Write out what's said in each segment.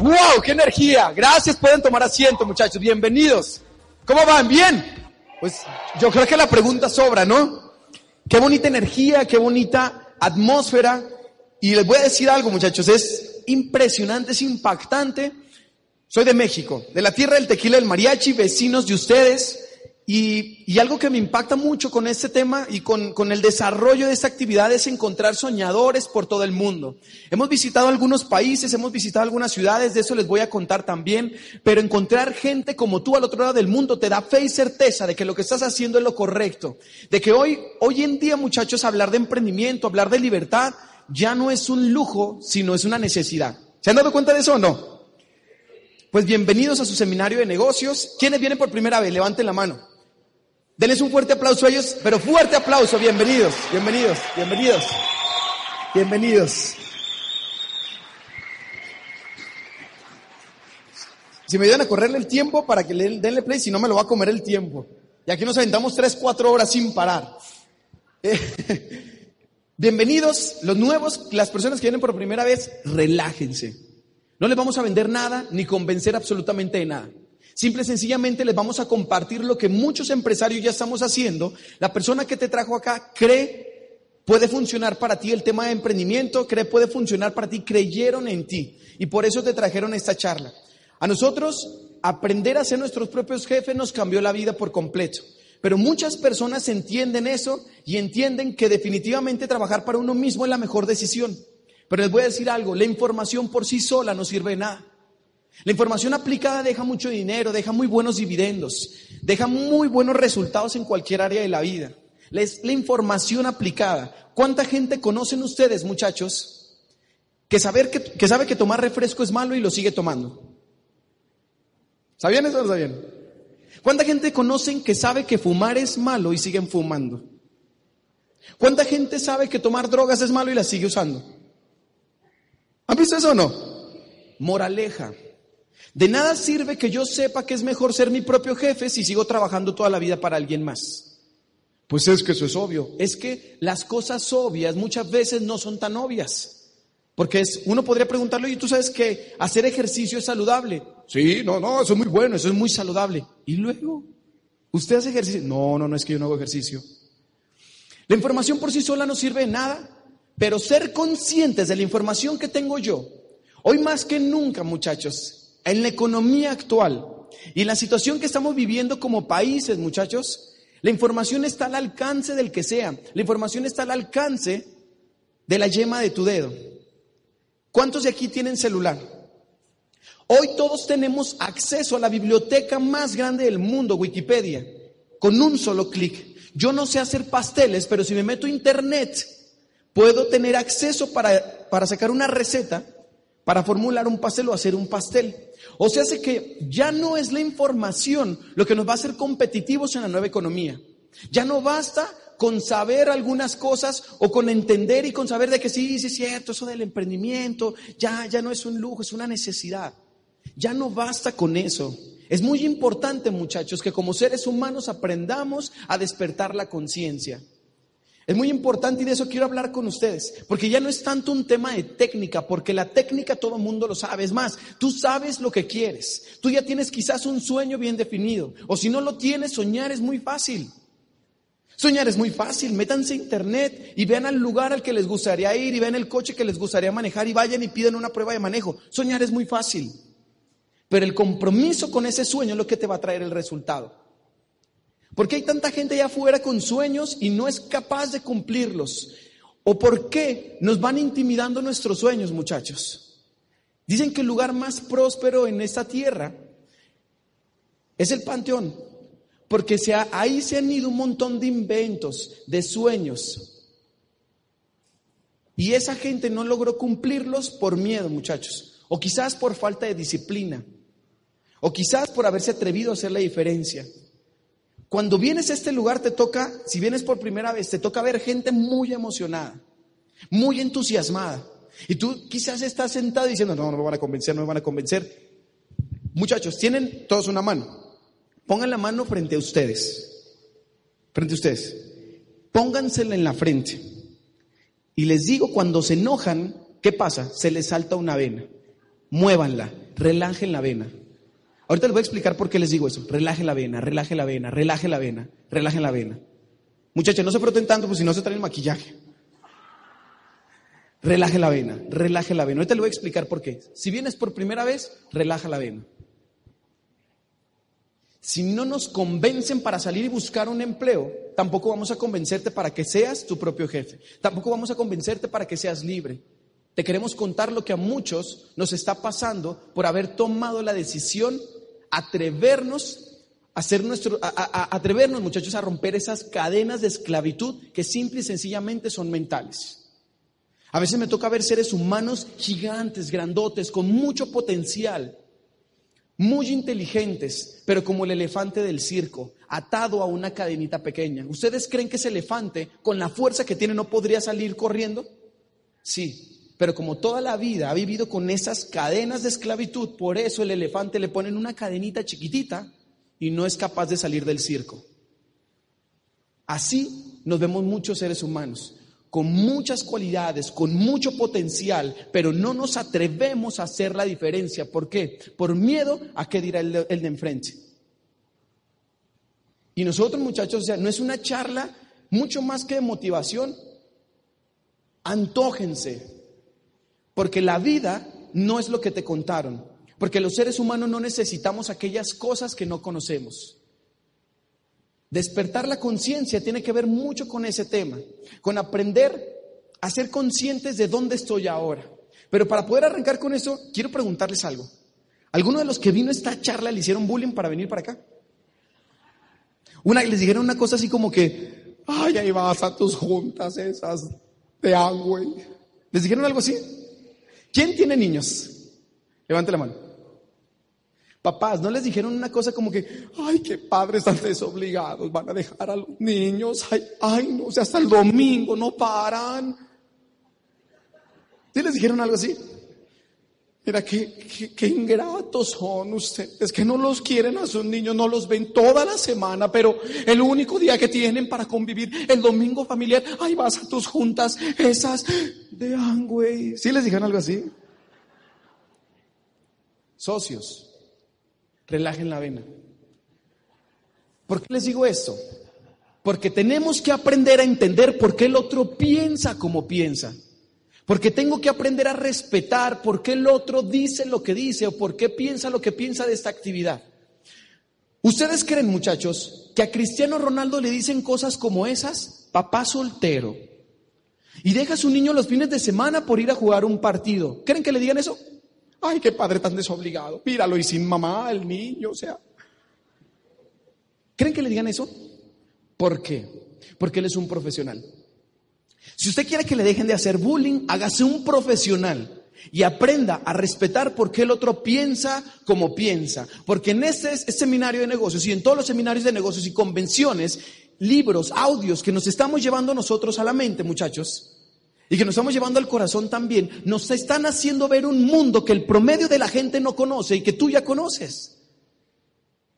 ¡Wow! ¡Qué energía! Gracias, pueden tomar asiento, muchachos. Bienvenidos. ¿Cómo van? ¿Bien? Pues yo creo que la pregunta sobra, ¿no? Qué bonita energía, qué bonita atmósfera. Y les voy a decir algo, muchachos, es impresionante, es impactante. Soy de México, de la tierra del tequila del mariachi, vecinos de ustedes. Y, algo que me impacta mucho con este tema y con, con, el desarrollo de esta actividad es encontrar soñadores por todo el mundo. Hemos visitado algunos países, hemos visitado algunas ciudades, de eso les voy a contar también, pero encontrar gente como tú al otro lado del mundo te da fe y certeza de que lo que estás haciendo es lo correcto. De que hoy, hoy en día, muchachos, hablar de emprendimiento, hablar de libertad, ya no es un lujo, sino es una necesidad. ¿Se han dado cuenta de eso o no? Pues bienvenidos a su seminario de negocios. ¿Quiénes vienen por primera vez? Levanten la mano. Denles un fuerte aplauso a ellos, pero fuerte aplauso, bienvenidos, bienvenidos, bienvenidos, bienvenidos. Si me ayudan a correrle el tiempo para que le denle play, si no me lo va a comer el tiempo. Y aquí nos aventamos tres, cuatro horas sin parar. bienvenidos, los nuevos, las personas que vienen por primera vez, relájense. No les vamos a vender nada ni convencer absolutamente de nada. Simple y sencillamente les vamos a compartir lo que muchos empresarios ya estamos haciendo. La persona que te trajo acá cree puede funcionar para ti el tema de emprendimiento, cree puede funcionar para ti, creyeron en ti y por eso te trajeron esta charla. A nosotros aprender a ser nuestros propios jefes nos cambió la vida por completo. Pero muchas personas entienden eso y entienden que definitivamente trabajar para uno mismo es la mejor decisión. Pero les voy a decir algo, la información por sí sola no sirve de nada. La información aplicada deja mucho dinero, deja muy buenos dividendos, deja muy buenos resultados en cualquier área de la vida. La información aplicada. ¿Cuánta gente conocen ustedes, muchachos, que, saber que, sabe que tomar refresco es malo y lo sigue tomando? ¿Sabían eso o no sabían? ¿Cuánta gente conocen que sabe que fumar es malo y siguen fumando? ¿Cuánta gente sabe que tomar drogas es malo y la sigue usando? ¿Han visto eso o no? Moraleja. De nada sirve que yo sepa que es mejor ser mi propio jefe si sigo trabajando toda la vida para alguien más. Pues es que eso es obvio. Es que las cosas obvias muchas veces no son tan obvias. Porque es, uno podría preguntarle, y tú sabes que hacer ejercicio es saludable. Sí, no, no, eso es muy bueno, eso es muy saludable. Y luego, ¿usted hace ejercicio? No, no, no es que yo no hago ejercicio. La información por sí sola no sirve de nada, pero ser conscientes de la información que tengo yo, hoy más que nunca, muchachos, en la economía actual y en la situación que estamos viviendo como países, muchachos, la información está al alcance del que sea. La información está al alcance de la yema de tu dedo. ¿Cuántos de aquí tienen celular? Hoy todos tenemos acceso a la biblioteca más grande del mundo, Wikipedia, con un solo clic. Yo no sé hacer pasteles, pero si me meto a internet, puedo tener acceso para, para sacar una receta, para formular un pastel o hacer un pastel. O sea, hace que ya no es la información lo que nos va a hacer competitivos en la nueva economía. Ya no basta con saber algunas cosas o con entender y con saber de que sí, sí es cierto, eso del emprendimiento, ya, ya no es un lujo, es una necesidad. Ya no basta con eso. Es muy importante, muchachos, que como seres humanos aprendamos a despertar la conciencia. Es muy importante y de eso quiero hablar con ustedes, porque ya no es tanto un tema de técnica, porque la técnica todo el mundo lo sabe. Es más, tú sabes lo que quieres. Tú ya tienes quizás un sueño bien definido, o si no lo tienes, soñar es muy fácil. Soñar es muy fácil, métanse a internet y vean al lugar al que les gustaría ir y vean el coche que les gustaría manejar y vayan y piden una prueba de manejo. Soñar es muy fácil, pero el compromiso con ese sueño es lo que te va a traer el resultado. ¿Por qué hay tanta gente allá afuera con sueños y no es capaz de cumplirlos? ¿O por qué nos van intimidando nuestros sueños, muchachos? Dicen que el lugar más próspero en esta tierra es el panteón, porque ahí se han ido un montón de inventos, de sueños. Y esa gente no logró cumplirlos por miedo, muchachos, o quizás por falta de disciplina, o quizás por haberse atrevido a hacer la diferencia. Cuando vienes a este lugar te toca, si vienes por primera vez, te toca ver gente muy emocionada, muy entusiasmada. Y tú quizás estás sentado diciendo, no, no me van a convencer, no me van a convencer. Muchachos, tienen todos una mano. Pongan la mano frente a ustedes. Frente a ustedes. Póngansela en la frente. Y les digo, cuando se enojan, ¿qué pasa? Se les salta una vena. Muévanla, relajen la vena. Ahorita les voy a explicar por qué les digo eso. Relaje la vena, relaje la vena, relaje la vena, relaje la vena. Muchachos, no se froten tanto, pues si no se traen el maquillaje. Relaje la vena, relaje la vena. Ahorita les voy a explicar por qué. Si vienes por primera vez, relaja la vena. Si no nos convencen para salir y buscar un empleo, tampoco vamos a convencerte para que seas tu propio jefe. Tampoco vamos a convencerte para que seas libre. Te queremos contar lo que a muchos nos está pasando por haber tomado la decisión, atrevernos a hacer nuestro, a, atrevernos, muchachos, a romper esas cadenas de esclavitud que simple y sencillamente son mentales. A veces me toca ver seres humanos gigantes, grandotes, con mucho potencial, muy inteligentes, pero como el elefante del circo, atado a una cadenita pequeña. ¿Ustedes creen que ese elefante, con la fuerza que tiene, no podría salir corriendo? Sí, pero como toda la vida ha vivido con esas cadenas de esclavitud, por eso el elefante le ponen una cadenita chiquitita y no es capaz de salir del circo. Así nos vemos muchos seres humanos con muchas cualidades, con mucho potencial, pero no nos atrevemos a hacer la diferencia. ¿Por qué? Por miedo a qué dirá el de, enfrente. Y nosotros, muchachos, o sea, no es una charla mucho más que de motivación. Antójense, porque la vida no es lo que te contaron, porque los seres humanos no necesitamos aquellas cosas que no conocemos. Despertar la conciencia tiene que ver mucho con ese tema, con aprender a ser conscientes de dónde estoy ahora. Pero para poder arrancar con eso, quiero preguntarles algo. ¿Alguno de los que vino a esta charla le hicieron bullying para venir para acá? Una, les dijeron una cosa así como que, ay, ahí vas a tus juntas esas de agua. ¿Les dijeron algo así? ¿Quién tiene niños? Levante la mano. Papás, ¿no les dijeron una cosa como que, ay, qué padres tan desobligados, van a dejar a los niños, ay, ay, no, o sea, hasta el domingo no paran? ¿Sí les dijeron algo así? Mira, qué, qué, ingratos son ustedes, que no los quieren a sus niños, no los ven toda la semana, pero el único día que tienen para convivir, el domingo familiar, ay, vas a tus juntas, esas de Angway. ¿Sí les dijeron algo así? Socios, relajen la vena. ¿Por qué les digo esto? Porque tenemos que aprender a entender por qué el otro piensa como piensa. Porque tengo que aprender a respetar por qué el otro dice lo que dice o por qué piensa lo que piensa de esta actividad. ¿Ustedes creen, muchachos, que a Cristiano Ronaldo le dicen cosas como esas? Papá soltero. Y deja a su niño los fines de semana por ir a jugar un partido. ¿Creen que le digan eso? Ay, qué padre tan desobligado. Míralo y sin mamá, el niño, o sea. ¿Creen que le digan eso? ¿Por qué? Porque él es un profesional. Si usted quiere que le dejen de hacer bullying, hágase un profesional y aprenda a respetar por qué el otro piensa como piensa. Porque en este, seminario de negocios y en todos los seminarios de negocios y convenciones, libros, audios que nos estamos llevando nosotros a la mente, muchachos, y que nos estamos llevando al corazón también, nos están haciendo ver un mundo que el promedio de la gente no conoce y que tú ya conoces.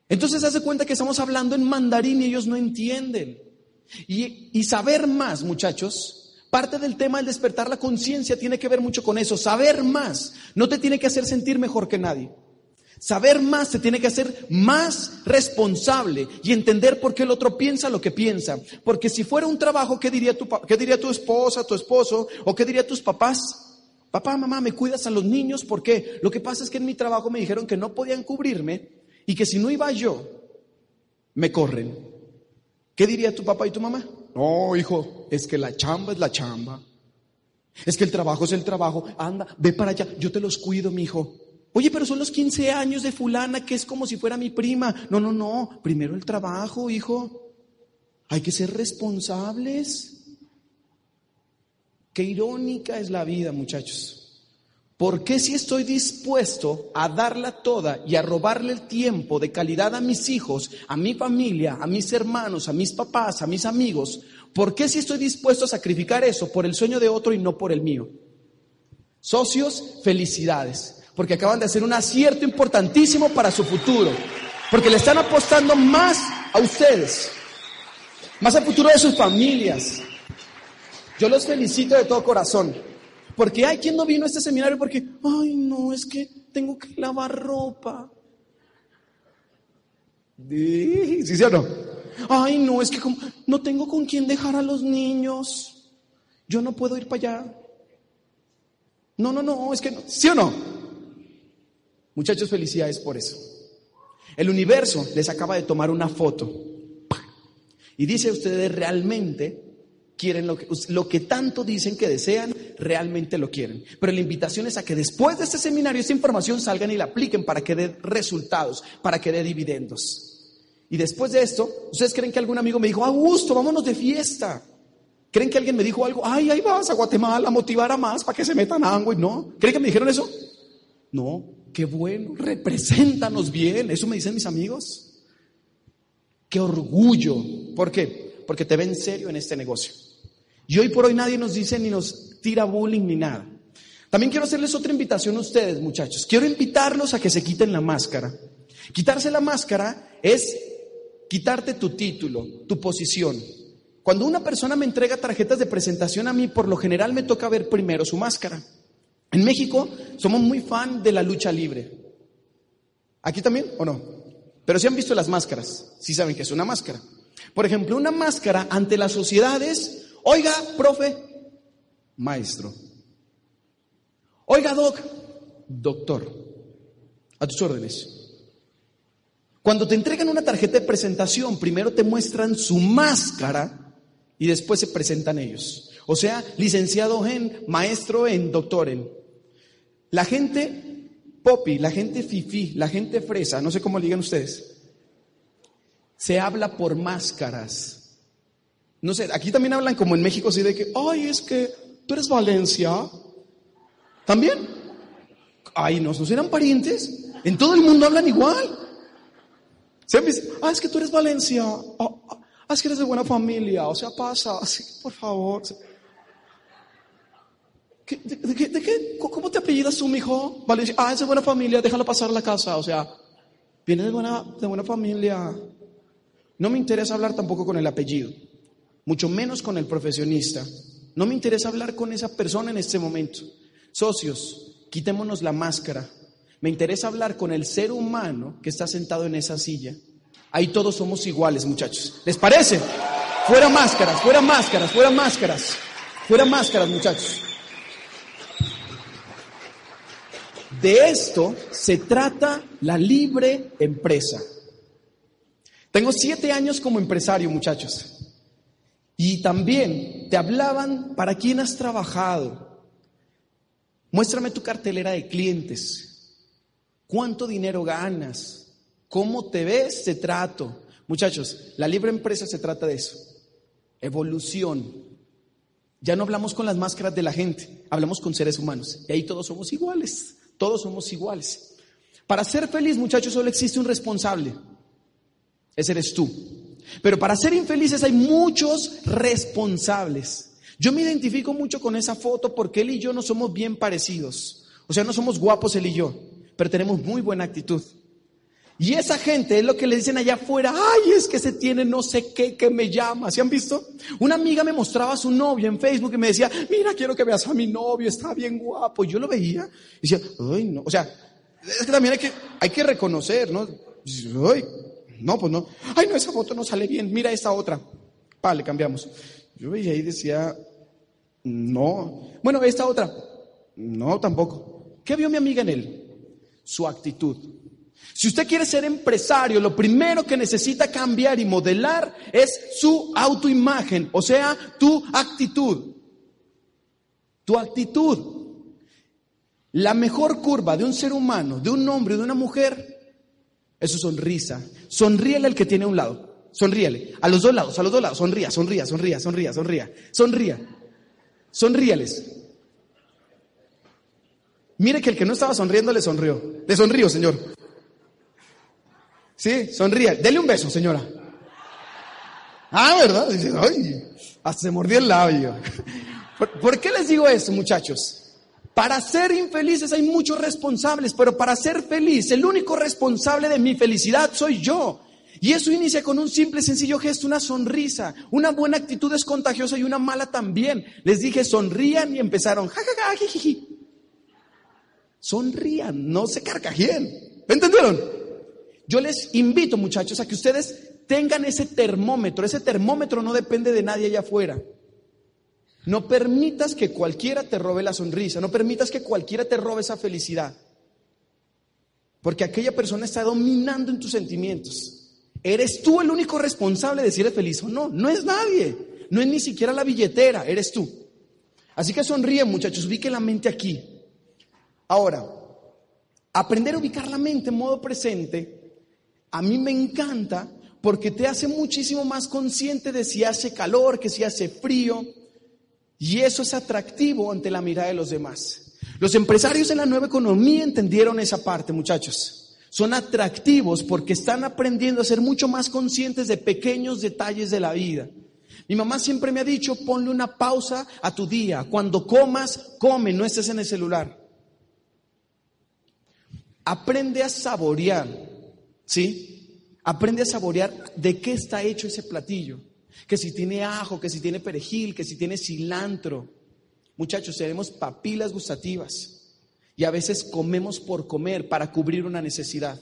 Entonces hace cuenta que estamos hablando en mandarín y ellos no entienden. Y saber más, muchachos, parte del tema del despertar la conciencia tiene que ver mucho con eso. Saber más no te tiene que hacer sentir mejor que nadie. Saber más te tiene que hacer más responsable y entender por qué el otro piensa lo que piensa. Porque si fuera un trabajo, ¿qué diría tu, qué diría tu esposa, tu esposo o qué diría tus papás? Papá, mamá, ¿me cuidas a los niños? ¿Por qué? Lo que pasa es que en mi trabajo me dijeron que no podían cubrirme y que si no iba yo, me corren. ¿Qué diría tu papá y tu mamá? No, hijo, es que la chamba es la chamba. Es que el trabajo es el trabajo. Anda, ve para allá, yo te los cuido, mi hijo. Oye, pero son los 15 años de fulana que es como si fuera mi prima. No, no, no. Primero el trabajo, hijo. Hay que ser responsables. Qué irónica es la vida, muchachos. ¿Por qué si estoy dispuesto a darla toda y a robarle el tiempo de calidad a mis hijos, a mi familia, a mis hermanos, a mis papás, a mis amigos? ¿Por qué si estoy dispuesto a sacrificar eso por el sueño de otro y no por el mío? Socios, felicidades porque acaban de hacer un acierto importantísimo para su futuro, porque le están apostando más a ustedes, más al futuro de sus familias. Yo los felicito de todo corazón, Porque hay quien no vino a este seminario porque, ay, no, es que tengo que lavar ropa. ¿Sí, sí o no? Ay, no, es que no tengo con quién dejar a los niños. Yo no puedo ir para allá. No, no, no, es que no. ¿Sí o no? Muchachos, felicidades por eso. El universo les acaba de tomar una foto. Y dice, ustedes realmente quieren lo que, tanto dicen que desean, realmente lo quieren. Pero la invitación es a que después de este seminario, esta información salgan y la apliquen para que dé resultados, para que dé dividendos. Y después de esto, ¿ustedes creen que algún amigo me dijo, Augusto, vámonos de fiesta? ¿Creen que alguien me dijo algo? Ay, ahí vas a Guatemala a motivar a más para que se metan a y No. ¿Creen que me dijeron eso? No, qué bueno, represéntanos bien. Eso me dicen mis amigos. Qué orgullo. ¿Por qué? Porque te ven serio en este negocio. Y hoy por hoy nadie nos dice ni nos tira bullying ni nada. También quiero hacerles otra invitación a ustedes, muchachos. Quiero invitarlos a que se quiten la máscara. Quitarse la máscara es quitarte tu título, tu posición. Cuando una persona me entrega tarjetas de presentación a mí, por lo general me toca ver primero su máscara. En México somos muy fan de la lucha libre. ¿Aquí también o no? Pero si han visto las máscaras, si saben que es una máscara. Por ejemplo, una máscara ante las sociedades, oiga, profe, maestro. Oiga, doc, doctor. A tus órdenes. Cuando te entregan una tarjeta de presentación, primero te muestran su máscara y después se presentan ellos. O sea, licenciado en, maestro en, doctor en. La gente popi, la gente fifi, la gente fresa, no sé cómo le digan ustedes, se habla por máscaras. No sé, aquí también hablan como en México, así de que, ay, es que tú eres Valencia. ¿También? Ay, ¿no, ¿no serán parientes? En todo el mundo hablan igual. ¿Se ah, es que tú eres Valencia. Oh, es que eres de buena familia, o sea, pasa, así, por favor. de, qué, ¿Cómo te apellidas tú, mijo? Valencia. Ah, es de buena familia, déjalo pasar a la casa, o sea, viene de buena, de buena familia. No me interesa hablar tampoco con el apellido, mucho menos con el profesionista. No me interesa hablar con esa persona en este momento. Socios, quitémonos la máscara. Me interesa hablar con el ser humano que está sentado en esa silla Ahí todos somos iguales, muchachos. ¿Les parece? Fuera máscaras, fuera máscaras, fuera máscaras. Fuera máscaras, muchachos. De esto se trata la libre empresa. Tengo siete años como empresario, muchachos. Y también te hablaban para quién has trabajado. Muéstrame tu cartelera de clientes. ¿Cuánto dinero ganas? ¿Cómo te ves? Se trato. Muchachos, la libre empresa se trata de eso. Evolución. Ya no hablamos con las máscaras de la gente, hablamos con seres humanos. Y ahí todos somos iguales. Todos somos iguales. Para ser feliz, muchachos, solo existe un responsable. Ese eres tú. Pero para ser infelices hay muchos responsables. Yo me identifico mucho con esa foto porque él y yo no somos bien parecidos. O sea, no somos guapos él y yo, pero tenemos muy buena actitud. Y esa gente es lo que le dicen allá afuera, ay, es que se tiene no sé qué que me llama. ¿Se han visto? Una amiga me mostraba a su novio en Facebook y me decía, mira, quiero que veas a mi novio, está bien guapo. Y yo lo veía y decía, ay, no. O sea, es que también hay que, hay que reconocer, ¿no? Ay, no, pues no. Ay, no, esa foto no sale bien, mira esta otra. Vale, cambiamos. Yo veía y decía, no. Bueno, esta otra, no, tampoco. ¿Qué vio mi amiga en él? Su actitud. Si usted quiere ser empresario, lo primero que necesita cambiar y modelar es su autoimagen, o sea, tu actitud. Tu actitud. La mejor curva de un ser humano, de un hombre, de una mujer, es su sonrisa. Sonríele al que tiene a un lado. Sonríele. A los dos lados, a los dos lados. Sonría, sonría, sonría, sonría, sonría. Sonría. Sonríales. Mire que el que no estaba sonriendo le sonrió. Le sonrío, Señor. Sí, sonríe. Dele un beso, señora. Ah, ¿verdad? Dice, ay, hasta se mordió el labio. ¿Por, qué les digo esto, muchachos? Para ser infelices hay muchos responsables, pero para ser feliz, el único responsable de mi felicidad soy yo. Y eso inicia con un simple, sencillo gesto, una sonrisa. Una buena actitud es contagiosa y una mala también. Les dije, sonrían y empezaron, jajaja. Sonrían, no se carcajeen. ¿Me entendieron? Yo les invito, muchachos, a que ustedes tengan ese termómetro. Ese termómetro no depende de nadie allá afuera. No permitas que cualquiera te robe la sonrisa, no permitas que cualquiera te robe esa felicidad. Porque aquella persona está dominando en tus sentimientos. ¿Eres tú el único responsable de si eres feliz o no? No es nadie. No es ni siquiera la billetera, eres tú. Así que sonríe, muchachos, ubique la mente aquí. Ahora, aprender a ubicar la mente en modo presente, a mí me encanta porque te hace muchísimo más consciente de si hace calor, que si hace frío, y eso es atractivo ante la mirada de los demás. Los empresarios en la nueva economía entendieron esa parte, muchachos. Son atractivos porque están aprendiendo a ser mucho más conscientes de pequeños detalles de la vida. Mi mamá siempre me ha dicho, ponle una pausa a tu día. Cuando comas, come, no estés en el celular. Aprende a saborear, ¿sí? Aprende a saborear de qué está hecho ese platillo que si tiene ajo, que si tiene perejil, que si tiene cilantro. Muchachos, tenemos papilas gustativas y a veces comemos por comer para cubrir una necesidad.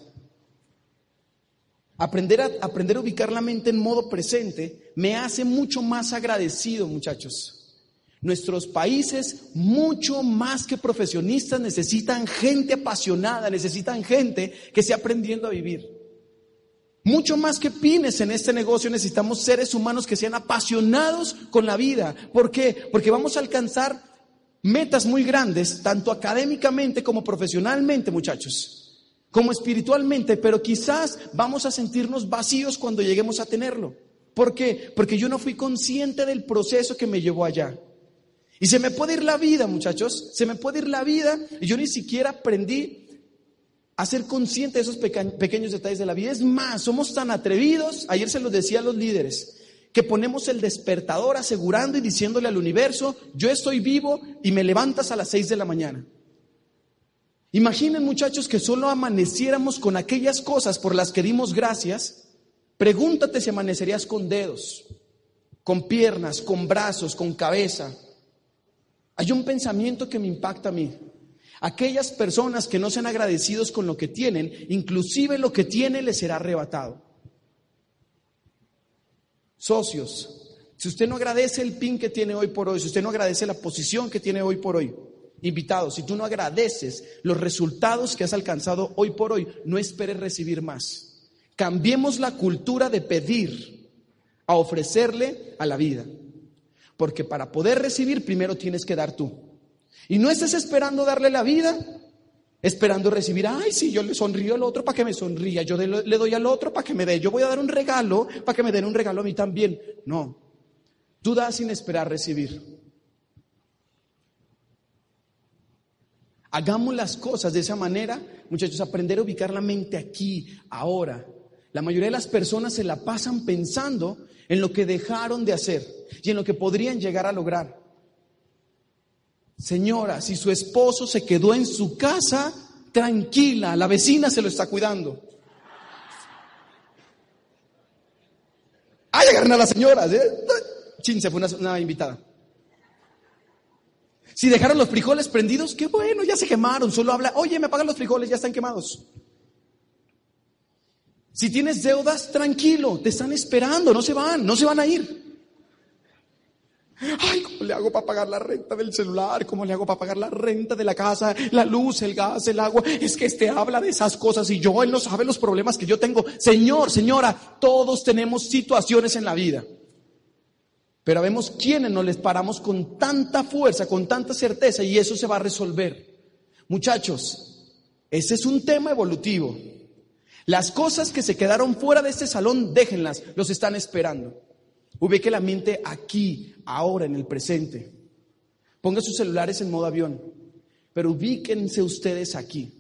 Aprender a, aprender ubicar la mente en modo presente me hace mucho más agradecido, muchachos. Nuestros países, mucho más que profesionistas, necesitan gente apasionada, necesitan gente que esté aprendiendo a vivir. Mucho más que pymes en este negocio necesitamos seres humanos que sean apasionados con la vida. ¿Por qué? Porque vamos a alcanzar metas muy grandes, tanto académicamente como profesionalmente, muchachos, como espiritualmente, pero quizás vamos a sentirnos vacíos cuando lleguemos a tenerlo. ¿Por qué? Porque yo no fui consciente del proceso que me llevó allá. Y se me puede ir la vida, muchachos, se me puede ir la vida y yo ni siquiera aprendí a ser consciente de esos pequeños detalles de la vida. Es más, somos tan atrevidos, ayer se los decía a los líderes, que ponemos el despertador asegurando y diciéndole al universo, yo estoy vivo y me levantas a las seis de la mañana. Imaginen muchachos que solo amaneciéramos con aquellas cosas por las que dimos gracias. Pregúntate si amanecerías con dedos, con piernas, con brazos, con cabeza. Hay un pensamiento que me impacta a mí. Aquellas personas que no sean agradecidos con lo que tienen, inclusive lo que tienen les será arrebatado. Socios, si usted no agradece el pin que tiene hoy por hoy, si usted no agradece la posición que tiene hoy por hoy, invitado, si tú no agradeces los resultados que has alcanzado hoy por hoy, no esperes recibir más. Cambiemos la cultura de pedir a ofrecerle a la vida. Porque para poder recibir primero tienes que dar tú. Y no estés esperando darle la vida, esperando recibir, ay, sí, yo le sonrío al otro para que me sonría, yo le doy al otro para que me dé, yo voy a dar un regalo para que me den un regalo a mí también. No, tú das sin esperar recibir. Hagamos las cosas de esa manera, muchachos, aprender a ubicar la mente aquí, ahora. La mayoría de las personas se la pasan pensando en lo que dejaron de hacer y en lo que podrían llegar a lograr. Señora, si su esposo se quedó en su casa, tranquila, la vecina se lo está cuidando. ¡Ay, agarren a las señoras! ¿eh? Chin, se fue una, invitada. Si dejaron los frijoles prendidos, qué bueno, ya se quemaron. Solo habla, oye, me apagan los frijoles, ya están quemados. Si tienes deudas, tranquilo, te están esperando, no se van, no se van a ir. Ay, ¿cómo le hago para pagar la renta del celular? ¿Cómo le hago para pagar la renta de la casa, la luz, el gas, el agua? Es que este habla de esas cosas y yo, él no sabe los problemas que yo tengo. Señor, señora, todos tenemos situaciones en la vida. Pero vemos quiénes nos les paramos con tanta fuerza, con tanta certeza y eso se va a resolver. Muchachos, ese es un tema evolutivo. Las cosas que se quedaron fuera de este salón, déjenlas, los están esperando. Ubique la mente aquí, ahora, en el presente. Ponga sus celulares en modo avión, pero ubíquense ustedes aquí.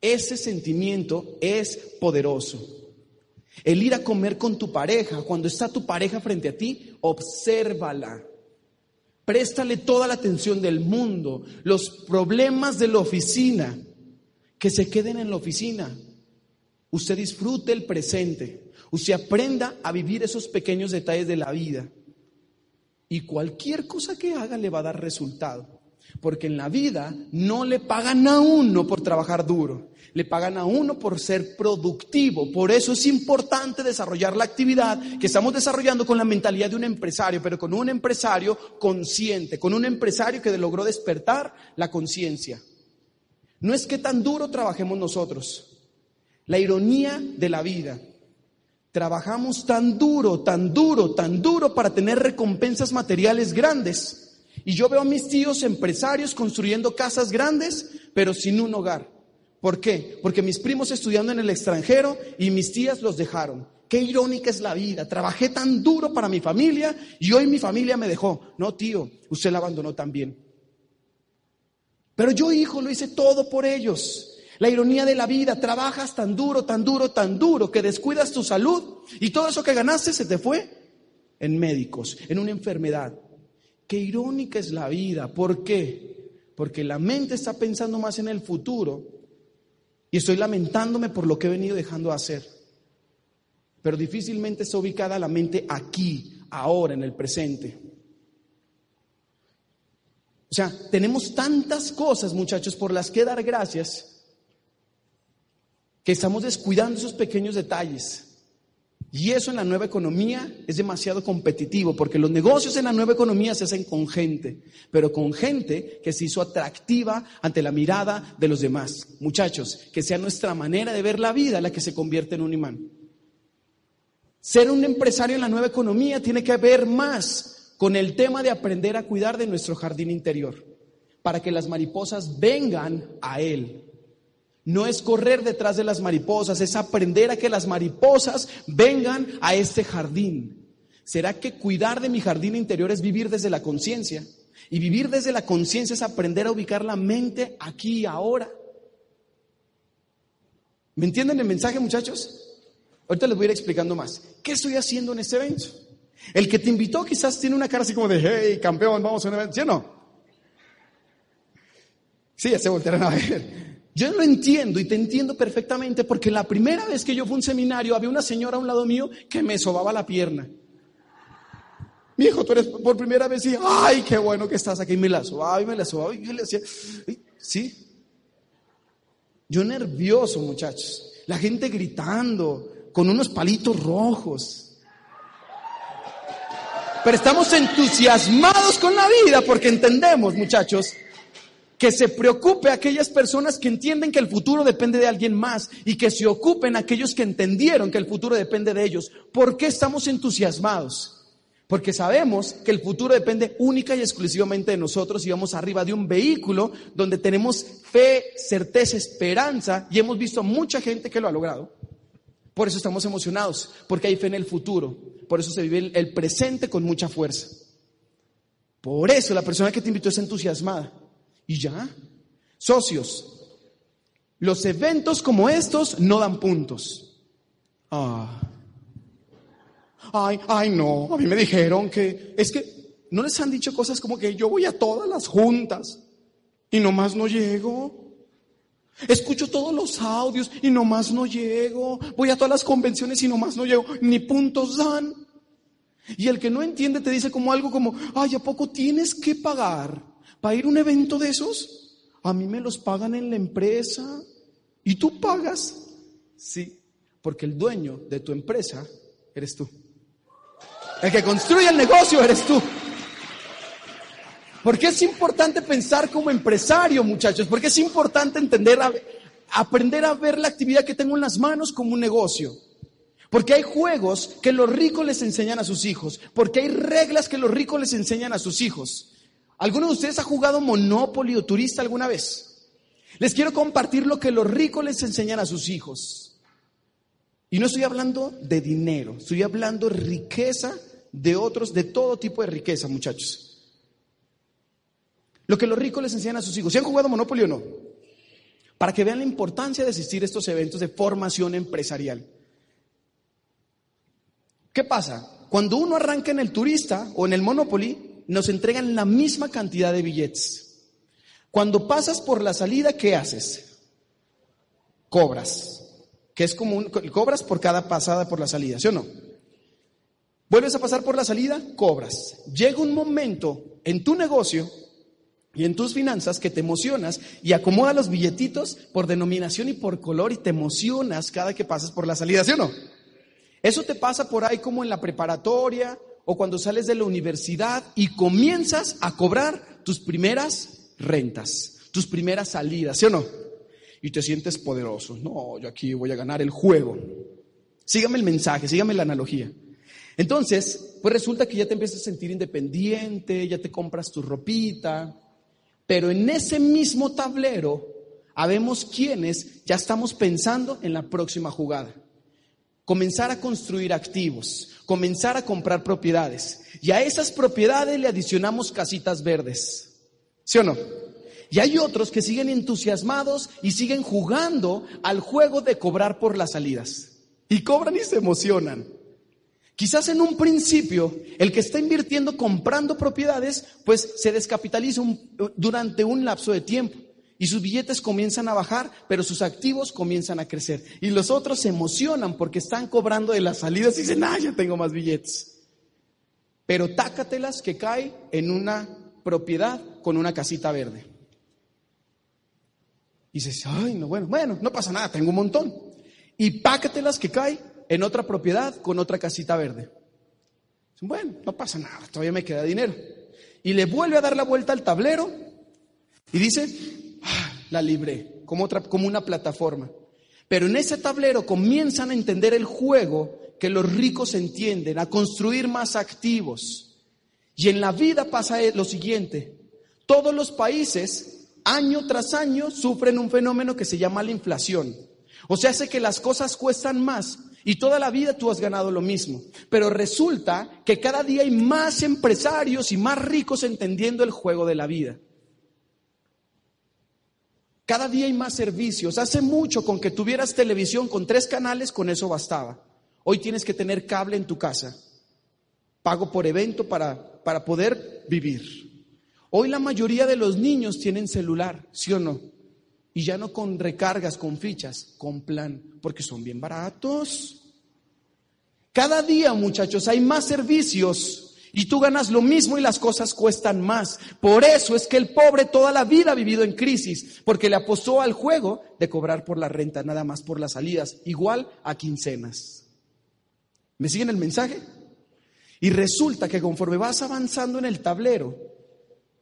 Ese sentimiento es poderoso. El ir a comer con tu pareja, cuando está tu pareja frente a ti, obsérvala. Préstale toda la atención del mundo. Los problemas de la oficina, que se queden en la oficina. usted disfrute el presente, usted aprenda a vivir esos pequeños detalles de la vida. Y cualquier cosa que haga le va a dar resultado. Porque en la vida no le pagan a uno por trabajar duro, le pagan a uno por ser productivo. Por eso es importante desarrollar la actividad que estamos desarrollando con la mentalidad de un empresario, pero con un empresario consciente, con un empresario que logró despertar la conciencia. No es que tan duro trabajemos nosotros. La ironía de la vida. Trabajamos tan duro, tan duro, tan duro para tener recompensas materiales grandes y yo veo a mis tíos empresarios construyendo casas grandes, pero sin un hogar. ¿Por qué? Porque mis primos estudiando en el extranjero y mis tías los dejaron. Qué irónica es la vida. Trabajé tan duro para mi familia y hoy mi familia me dejó. No, tío, usted la abandonó también. Pero yo, hijo, lo hice todo por ellos. La ironía de la vida, trabajas tan duro, tan duro, tan duro que descuidas tu salud y todo eso que ganaste se te fue en médicos, en una enfermedad. Qué irónica es la vida. ¿Por qué? Porque la mente está pensando más en el futuro y estoy lamentándome por lo que he venido dejando de hacer. Pero difícilmente está ubicada la mente aquí, ahora, en el presente. O sea, tenemos tantas cosas, muchachos, por las que dar gracias, que estamos descuidando esos pequeños detalles. Y eso en la nueva economía es demasiado competitivo, porque los negocios en la nueva economía se hacen con gente, pero con gente que se hizo atractiva ante la mirada de los demás. Muchachos, que sea nuestra manera de ver la vida la que se convierte en un imán. Ser un empresario en la nueva economía tiene que ver más con el tema de aprender a cuidar de nuestro jardín interior, para que las mariposas vengan a él no es correr detrás de las mariposas, es aprender a que las mariposas vengan a este jardín. ¿Será que cuidar de mi jardín interior es vivir desde la conciencia? Y vivir desde la conciencia es aprender a ubicar la mente aquí y ahora. ¿Me entienden el mensaje, muchachos? Ahorita les voy a ir explicando más. ¿Qué estoy haciendo en este evento? El que te invitó quizás tiene una cara así como de, hey, campeón, vamos a un evento, ¿sí o no? Sí, ya se voltearon a ver. Yo lo entiendo y te entiendo perfectamente porque la primera vez que yo fui a un seminario había una señora a un lado mío que me sobaba la pierna. Mi hijo, tú eres por primera vez y, ay, qué bueno que estás aquí. Y me la sobaba y me la sobaba y yo le decía, sí. Yo nervioso, muchachos. La gente gritando con unos palitos rojos. Pero estamos entusiasmados con la vida porque entendemos, muchachos, que se preocupe aquellas personas que entienden que el futuro depende de alguien más y que se ocupen aquellos que entendieron que el futuro depende de ellos. ¿Por qué estamos entusiasmados? Porque sabemos que el futuro depende única y exclusivamente de nosotros y vamos arriba de un vehículo donde tenemos fe, certeza, esperanza y hemos visto mucha gente que lo ha logrado. Por eso estamos emocionados, porque hay fe en el futuro. Por eso se vive el presente con mucha fuerza. Por eso la persona que te invitó es entusiasmada. Y ya. Socios, los eventos como estos no dan puntos. Ah. Ay, ay, no. A mí me dijeron que es que no les han dicho cosas como que yo voy a todas las juntas y nomás no llego. Escucho todos los audios y nomás no llego. Voy a todas las convenciones y nomás no llego. Ni puntos dan. Y el que no entiende te dice como algo como, ay, ¿a poco tienes que pagar para ir a un evento de esos, a mí me los pagan en la empresa. ¿Y tú pagas? Sí, porque el dueño de tu empresa eres tú. El que construye el negocio eres tú. Porque es importante pensar como empresario, muchachos, porque es importante entender, aprender a ver la actividad que tengo en las manos como un negocio. Porque hay juegos que los ricos les enseñan a sus hijos, porque hay reglas que los ricos les enseñan a sus hijos. ¿Alguno de ustedes ha jugado Monopoly o turista alguna vez? Les quiero compartir lo que los ricos les enseñan a sus hijos. Y no estoy hablando de dinero, estoy hablando riqueza de otros, de todo tipo de riqueza, muchachos. Lo que los ricos les enseñan a sus hijos. ¿Se han jugado Monopoly o no? Para que vean la importancia de asistir a estos eventos de formación empresarial. ¿Qué pasa? Cuando uno arranca en el turista o en el Monopoly, nos entregan la misma cantidad de billetes. Cuando pasas por la salida, ¿qué haces? Cobras. que es como un, cobras por cada pasada por la salida, ¿sí o no? Vuelves a pasar por la salida, cobras. Llega un momento en tu negocio y en tus finanzas que te emocionas y acomoda los billetitos por denominación y por color y te emocionas cada que pasas por la salida, ¿sí o no? Eso te pasa por ahí como en la preparatoria o cuando sales de la universidad y comienzas a cobrar tus primeras rentas, tus primeras salidas, ¿sí o no? Y te sientes poderoso. No, yo aquí voy a ganar el juego. Sígame el mensaje, sígame la analogía. Entonces, pues resulta que ya te empiezas a sentir independiente, ya te compras tu ropita, pero en ese mismo tablero habemos quienes ya estamos pensando en la próxima jugada comenzar a construir activos, comenzar a comprar propiedades. Y a esas propiedades le adicionamos casitas verdes. ¿Sí o no? Y hay otros que siguen entusiasmados y siguen jugando al juego de cobrar por las salidas. Y cobran y se emocionan. Quizás en un principio el que está invirtiendo comprando propiedades, pues se descapitaliza durante un lapso de tiempo. Y sus billetes comienzan a bajar, pero sus activos comienzan a crecer. Y los otros se emocionan porque están cobrando de las salidas y dicen, ah, ya tengo más billetes. Pero tácatelas que cae en una propiedad con una casita verde. Y dices, ay, no, bueno, bueno, no pasa nada, tengo un montón. Y pácatelas que cae en otra propiedad con otra casita verde. Bueno, no pasa nada, todavía me queda dinero. Y le vuelve a dar la vuelta al tablero y dice, la libré, como, otra, como una plataforma. Pero en ese tablero comienzan a entender el juego que los ricos entienden, a construir más activos. Y en la vida pasa lo siguiente, todos los países, año tras año, sufren un fenómeno que se llama la inflación. O sea, hace que las cosas cuestan más y toda la vida tú has ganado lo mismo. Pero resulta que cada día hay más empresarios y más ricos entendiendo el juego de la vida. Cada día hay más servicios. Hace mucho con que tuvieras televisión con tres canales, con eso bastaba. Hoy tienes que tener cable en tu casa. Pago por evento para, para poder vivir. Hoy la mayoría de los niños tienen celular, ¿sí o no? Y ya no con recargas, con fichas, con plan, porque son bien baratos. Cada día, muchachos, hay más servicios y tú ganas lo mismo y las cosas cuestan más. Por eso es que el pobre toda la vida ha vivido en crisis, porque le apostó al juego de cobrar por la renta, nada más por las salidas, igual a quincenas. ¿Me siguen el mensaje? Y resulta que conforme vas avanzando en el tablero,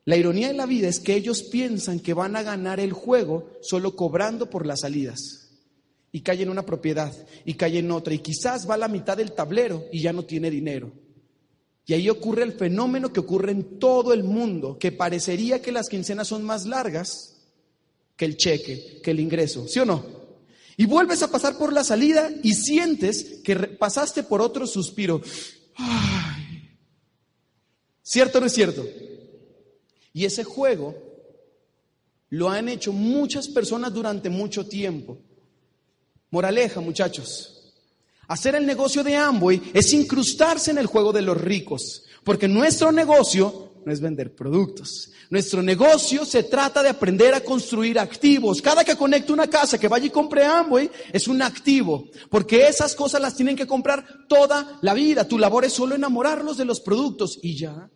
la ironía de la vida es que ellos piensan que van a ganar el juego solo cobrando por las salidas. Y cae en una propiedad, y cae en otra, y quizás va a la mitad del tablero y ya no tiene dinero. Y ahí ocurre el fenómeno que ocurre en todo el mundo, que parecería que las quincenas son más largas que el cheque, que el ingreso, ¿sí o no? Y vuelves a pasar por la salida y sientes que pasaste por otro suspiro. ¿Cierto o no es cierto? Y ese juego lo han hecho muchas personas durante mucho tiempo. Moraleja, muchachos. Hacer el negocio de Amway es incrustarse en el juego de los ricos, porque nuestro negocio no es vender productos. Nuestro negocio se trata de aprender a construir activos. Cada que conecte una casa, que vaya y compre Amway, es un activo, porque esas cosas las tienen que comprar toda la vida. Tu labor es solo enamorarlos de los productos y ya.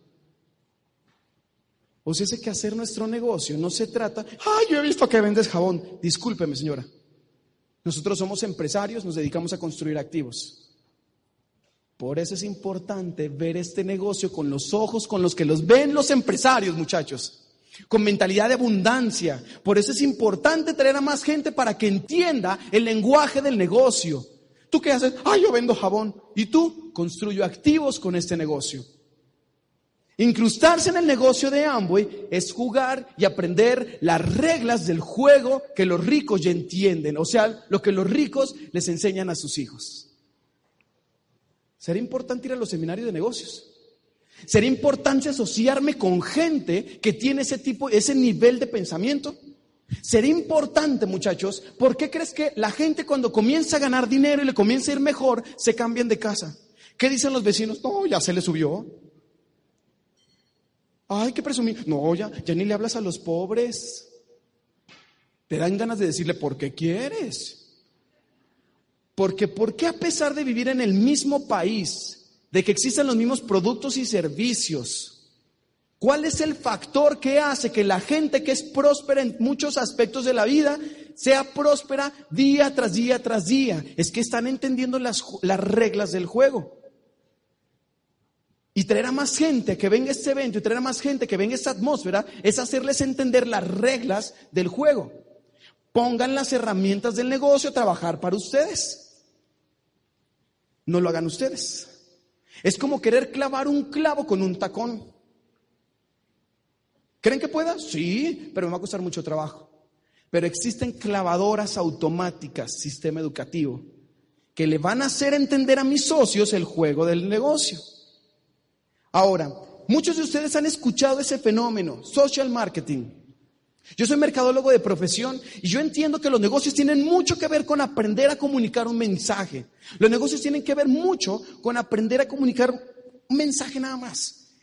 O sea, que hacer nuestro negocio no se trata, ay, yo he visto que vendes jabón. Discúlpeme, señora. Nosotros somos empresarios, nos dedicamos a construir activos. Por eso es importante ver este negocio con los ojos con los que los ven los empresarios, muchachos, con mentalidad de abundancia. Por eso es importante traer a más gente para que entienda el lenguaje del negocio. ¿Tú qué haces? Ah, yo vendo jabón. Y tú construyo activos con este negocio. Incrustarse en el negocio de Amway es jugar y aprender las reglas del juego que los ricos ya entienden, o sea, lo que los ricos les enseñan a sus hijos. Será importante ir a los seminarios de negocios. Será importante asociarme con gente que tiene ese tipo, ese nivel de pensamiento. Será importante, muchachos, ¿por qué crees que la gente cuando comienza a ganar dinero y le comienza a ir mejor, se cambian de casa? ¿Qué dicen los vecinos? No, ya se le subió. Ay, qué presumir. No, ya, ya ni le hablas a los pobres. Te dan ganas de decirle, ¿por qué quieres? Porque ¿por qué a pesar de vivir en el mismo país, de que existan los mismos productos y servicios, cuál es el factor que hace que la gente que es próspera en muchos aspectos de la vida sea próspera día tras día tras día? Es que están entendiendo las, las reglas del juego. Y traer a más gente que venga este evento y traer a más gente que venga esta atmósfera es hacerles entender las reglas del juego. Pongan las herramientas del negocio a trabajar para ustedes. No lo hagan ustedes. Es como querer clavar un clavo con un tacón. ¿Creen que pueda? Sí, pero me va a costar mucho trabajo. Pero existen clavadoras automáticas, sistema educativo, que le van a hacer entender a mis socios el juego del negocio. Ahora, muchos de ustedes han escuchado ese fenómeno, social marketing. Yo soy mercadólogo de profesión y yo entiendo que los negocios tienen mucho que ver con aprender a comunicar un mensaje. Los negocios tienen que ver mucho con aprender a comunicar un mensaje nada más.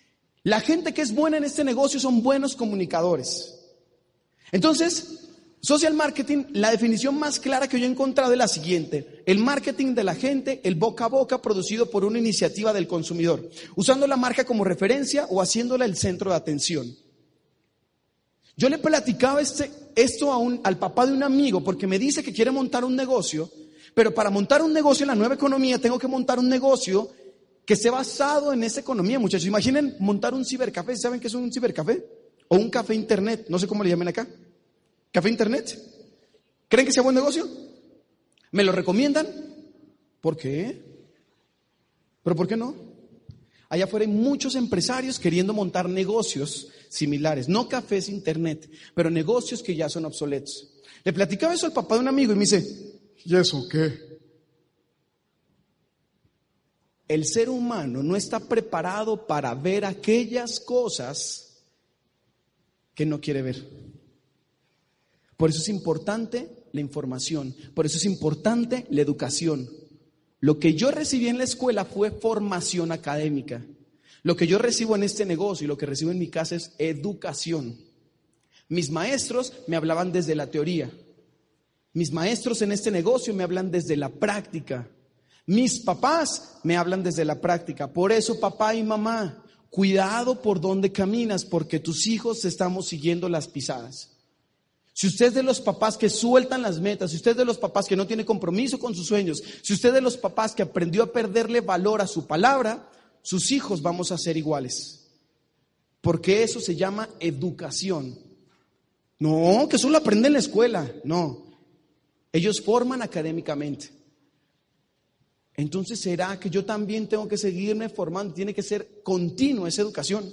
La gente que es buena en este negocio son buenos comunicadores. Entonces, social marketing, la definición más clara que yo he encontrado es la siguiente. El marketing de la gente, el boca a boca producido por una iniciativa del consumidor, usando la marca como referencia o haciéndola el centro de atención. Yo le platicaba este, esto a un, al papá de un amigo porque me dice que quiere montar un negocio, pero para montar un negocio en la nueva economía tengo que montar un negocio que esté basado en esa economía, muchachos. Imaginen montar un cibercafé. ¿Saben qué es un cibercafé? O un café internet. No sé cómo le llamen acá. ¿Café internet? ¿Creen que sea buen negocio? ¿Me lo recomiendan? ¿Por qué? ¿Pero por qué no? Allá afuera hay muchos empresarios queriendo montar negocios similares, no cafés internet, pero negocios que ya son obsoletos. Le platicaba eso al papá de un amigo y me dice, ¿y eso qué? El ser humano no está preparado para ver aquellas cosas que no quiere ver. Por eso es importante la información, por eso es importante la educación. Lo que yo recibí en la escuela fue formación académica. Lo que yo recibo en este negocio y lo que recibo en mi casa es educación. Mis maestros me hablaban desde la teoría. Mis maestros en este negocio me hablan desde la práctica. Mis papás me hablan desde la práctica. Por eso, papá y mamá, cuidado por donde caminas, porque tus hijos estamos siguiendo las pisadas. Si usted es de los papás que sueltan las metas, si usted es de los papás que no tiene compromiso con sus sueños, si usted es de los papás que aprendió a perderle valor a su palabra, sus hijos vamos a ser iguales. Porque eso se llama educación. No, que eso lo aprende en la escuela. No. Ellos forman académicamente. Entonces, ¿será que yo también tengo que seguirme formando? Tiene que ser continua esa educación.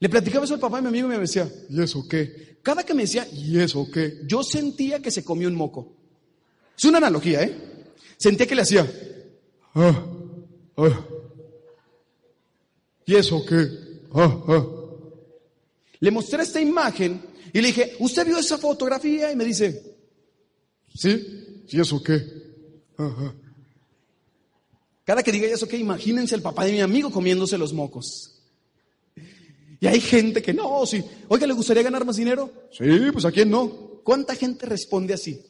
Le platicaba eso al papá y mi amigo y me decía, ¿y eso qué? Cada que me decía, ¿y eso qué? Yo sentía que se comió un moco. Es una analogía, ¿eh? Sentía que le hacía, ah, ah. ¿y eso qué? Ah, ah. Le mostré esta imagen y le dije, ¿usted vio esa fotografía? Y me dice, ¿sí? ¿Y eso qué? Cada que diga eso, ¿qué? Imagínense el papá de mi amigo comiéndose los mocos. Y hay gente que no, sí. Oiga, ¿le gustaría ganar más dinero? Sí, pues a quién no. ¿Cuánta gente responde así?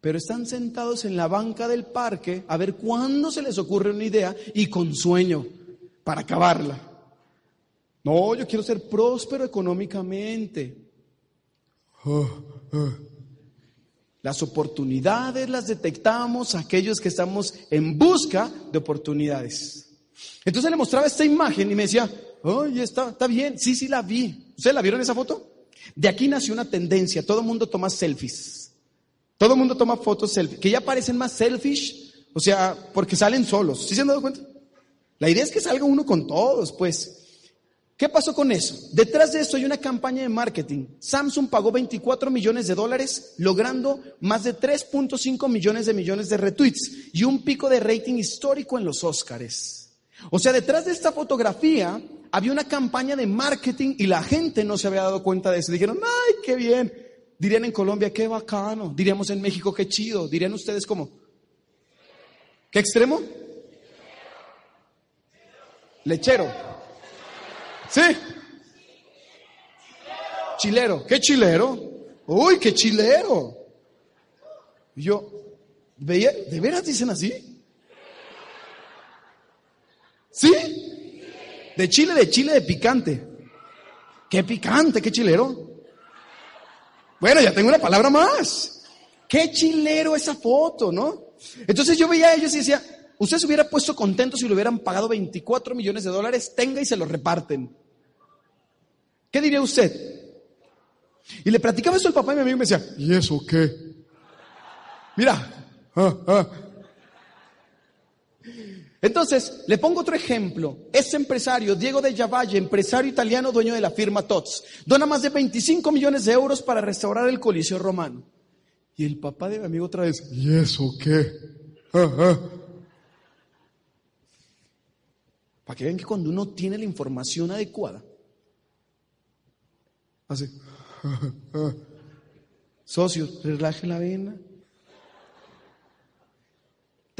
Pero están sentados en la banca del parque a ver cuándo se les ocurre una idea y con sueño para acabarla. No, yo quiero ser próspero económicamente. Las oportunidades las detectamos aquellos que estamos en busca de oportunidades. Entonces le mostraba esta imagen y me decía, oye, está, está bien, sí, sí la vi. ¿Ustedes la vieron esa foto? De aquí nació una tendencia, todo el mundo toma selfies. Todo el mundo toma fotos selfies, que ya parecen más selfish, o sea, porque salen solos. ¿Sí se han dado cuenta? La idea es que salga uno con todos, pues. ¿Qué pasó con eso? Detrás de esto hay una campaña de marketing. Samsung pagó 24 millones de dólares, logrando más de 3.5 millones de millones de retweets y un pico de rating histórico en los Óscares. O sea, detrás de esta fotografía había una campaña de marketing y la gente no se había dado cuenta de eso. Dijeron, ay, qué bien. Dirían en Colombia, qué bacano. Diríamos en México, qué chido. Dirían ustedes como, ¿qué extremo? Lechero. ¿Sí? Chilero. ¿Qué chilero? Uy, qué chilero. Y yo ¿de veras dicen así? ¿Sí? De chile, de chile, de picante. ¿Qué picante? ¿Qué chilero? Bueno, ya tengo una palabra más. Qué chilero esa foto, ¿no? Entonces yo veía a ellos y decía, usted se hubiera puesto contento si le hubieran pagado 24 millones de dólares, tenga y se los reparten. ¿Qué diría usted? Y le platicaba eso al papá y mi amigo me decía, ¿y eso qué? Mira. Ah, ah. Entonces, le pongo otro ejemplo. Este empresario, Diego de Yavalle, empresario italiano, dueño de la firma TOTS, dona más de 25 millones de euros para restaurar el Coliseo Romano. Y el papá de mi amigo otra vez, ¿y eso qué? Ah, para que vean que cuando uno tiene la información adecuada, hace, socio, relaje la vena.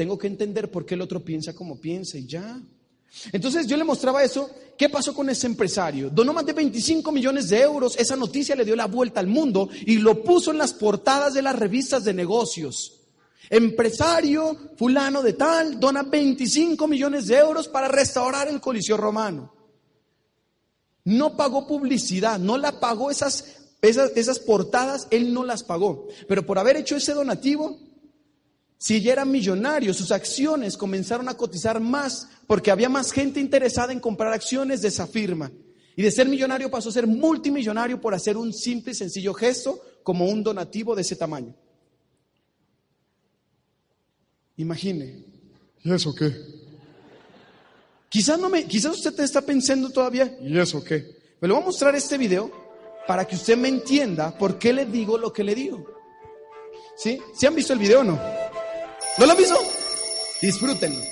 Tengo que entender por qué el otro piensa como piensa y ya. Entonces yo le mostraba eso. ¿Qué pasó con ese empresario? Donó más de 25 millones de euros. Esa noticia le dio la vuelta al mundo y lo puso en las portadas de las revistas de negocios. Empresario fulano de tal dona 25 millones de euros para restaurar el Coliseo Romano. No pagó publicidad, no la pagó esas, esas, esas portadas, él no las pagó. Pero por haber hecho ese donativo, si ya era millonario, sus acciones comenzaron a cotizar más porque había más gente interesada en comprar acciones de esa firma. Y de ser millonario pasó a ser multimillonario por hacer un simple y sencillo gesto como un donativo de ese tamaño. Imagine. ¿Y eso qué? Quizás, no me, quizás usted está pensando todavía, ¿y eso qué? Me lo voy a mostrar este video para que usted me entienda por qué le digo lo que le digo. ¿Sí? ¿Sí han visto el video o no? ¿No lo visto? Disfrútenlo.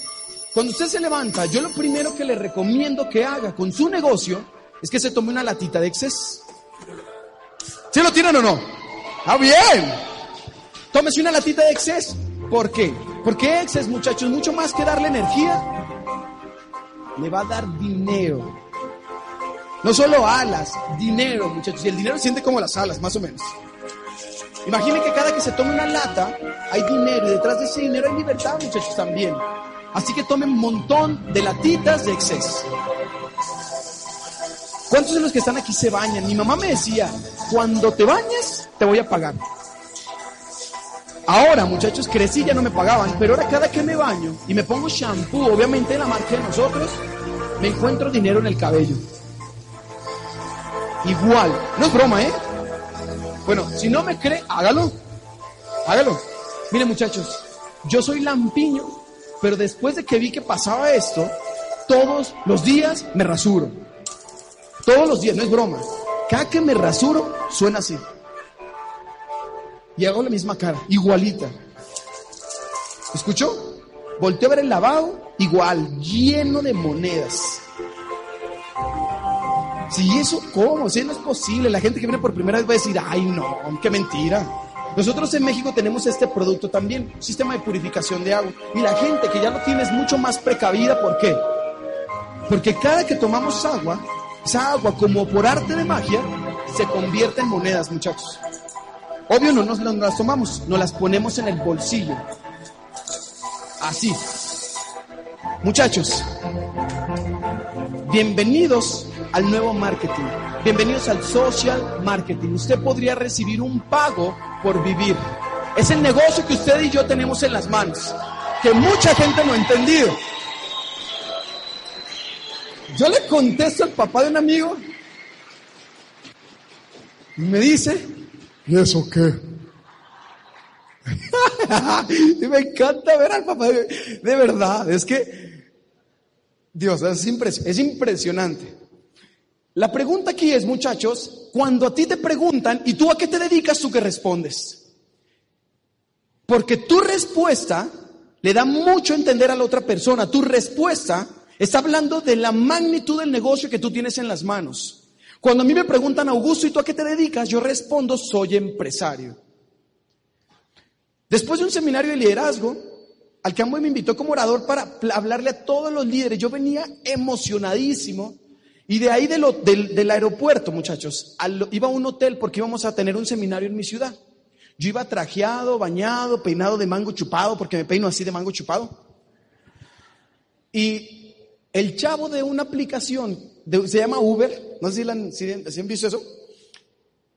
Cuando usted se levanta, yo lo primero que le recomiendo que haga con su negocio es que se tome una latita de exceso. ¿Sí lo tienen o no? ¡Ah, bien! Tómese una latita de exceso. ¿Por qué? Porque exceso, muchachos, mucho más que darle energía, le va a dar dinero. No solo alas, dinero, muchachos. Y el dinero siente como las alas, más o menos. Imaginen que cada que se tome una lata hay dinero y detrás de ese dinero hay libertad, muchachos, también. Así que tomen un montón de latitas de exceso. ¿Cuántos de los que están aquí se bañan? Mi mamá me decía, cuando te bañes, te voy a pagar. Ahora, muchachos, crecí, ya no me pagaban, pero ahora cada que me baño y me pongo shampoo, obviamente de la marca de nosotros, me encuentro dinero en el cabello. Igual, no es broma, ¿eh? Bueno, si no me cree, hágalo. Hágalo. Mire muchachos, yo soy lampiño, pero después de que vi que pasaba esto, todos los días me rasuro. Todos los días, no es broma. Cada que me rasuro, suena así. Y hago la misma cara, igualita. ¿Escuchó? Volteo a ver el lavado, igual, lleno de monedas. Si eso, ¿cómo? Si no es posible. La gente que viene por primera vez va a decir, ay, no, qué mentira. Nosotros en México tenemos este producto también, un sistema de purificación de agua. Y la gente que ya lo tiene es mucho más precavida. ¿Por qué? Porque cada que tomamos agua, esa agua, como por arte de magia, se convierte en monedas, muchachos. Obvio, no nos las tomamos, nos las ponemos en el bolsillo. Así. Muchachos, bienvenidos al nuevo marketing. Bienvenidos al social marketing. Usted podría recibir un pago por vivir. Es el negocio que usted y yo tenemos en las manos, que mucha gente no ha entendido. Yo le contesto al papá de un amigo y me dice, ¿y eso qué? y me encanta ver al papá de, verdad, es que Dios, es, es impresionante. La pregunta aquí es, muchachos, cuando a ti te preguntan, ¿y tú a qué te dedicas? ¿Tú qué respondes? Porque tu respuesta le da mucho a entender a la otra persona. Tu respuesta está hablando de la magnitud del negocio que tú tienes en las manos. Cuando a mí me preguntan, Augusto, ¿y tú a qué te dedicas? Yo respondo, soy empresario. Después de un seminario de liderazgo, al que me invitó como orador para hablarle a todos los líderes, yo venía emocionadísimo y de ahí del, aeropuerto, muchachos, iba a un hotel porque íbamos a tener un seminario en mi ciudad. Yo iba trajeado, bañado, peinado de mango chupado, porque me peino así de mango chupado. Y el chavo de una aplicación, se llama Uber, no sé si, han, si han visto eso,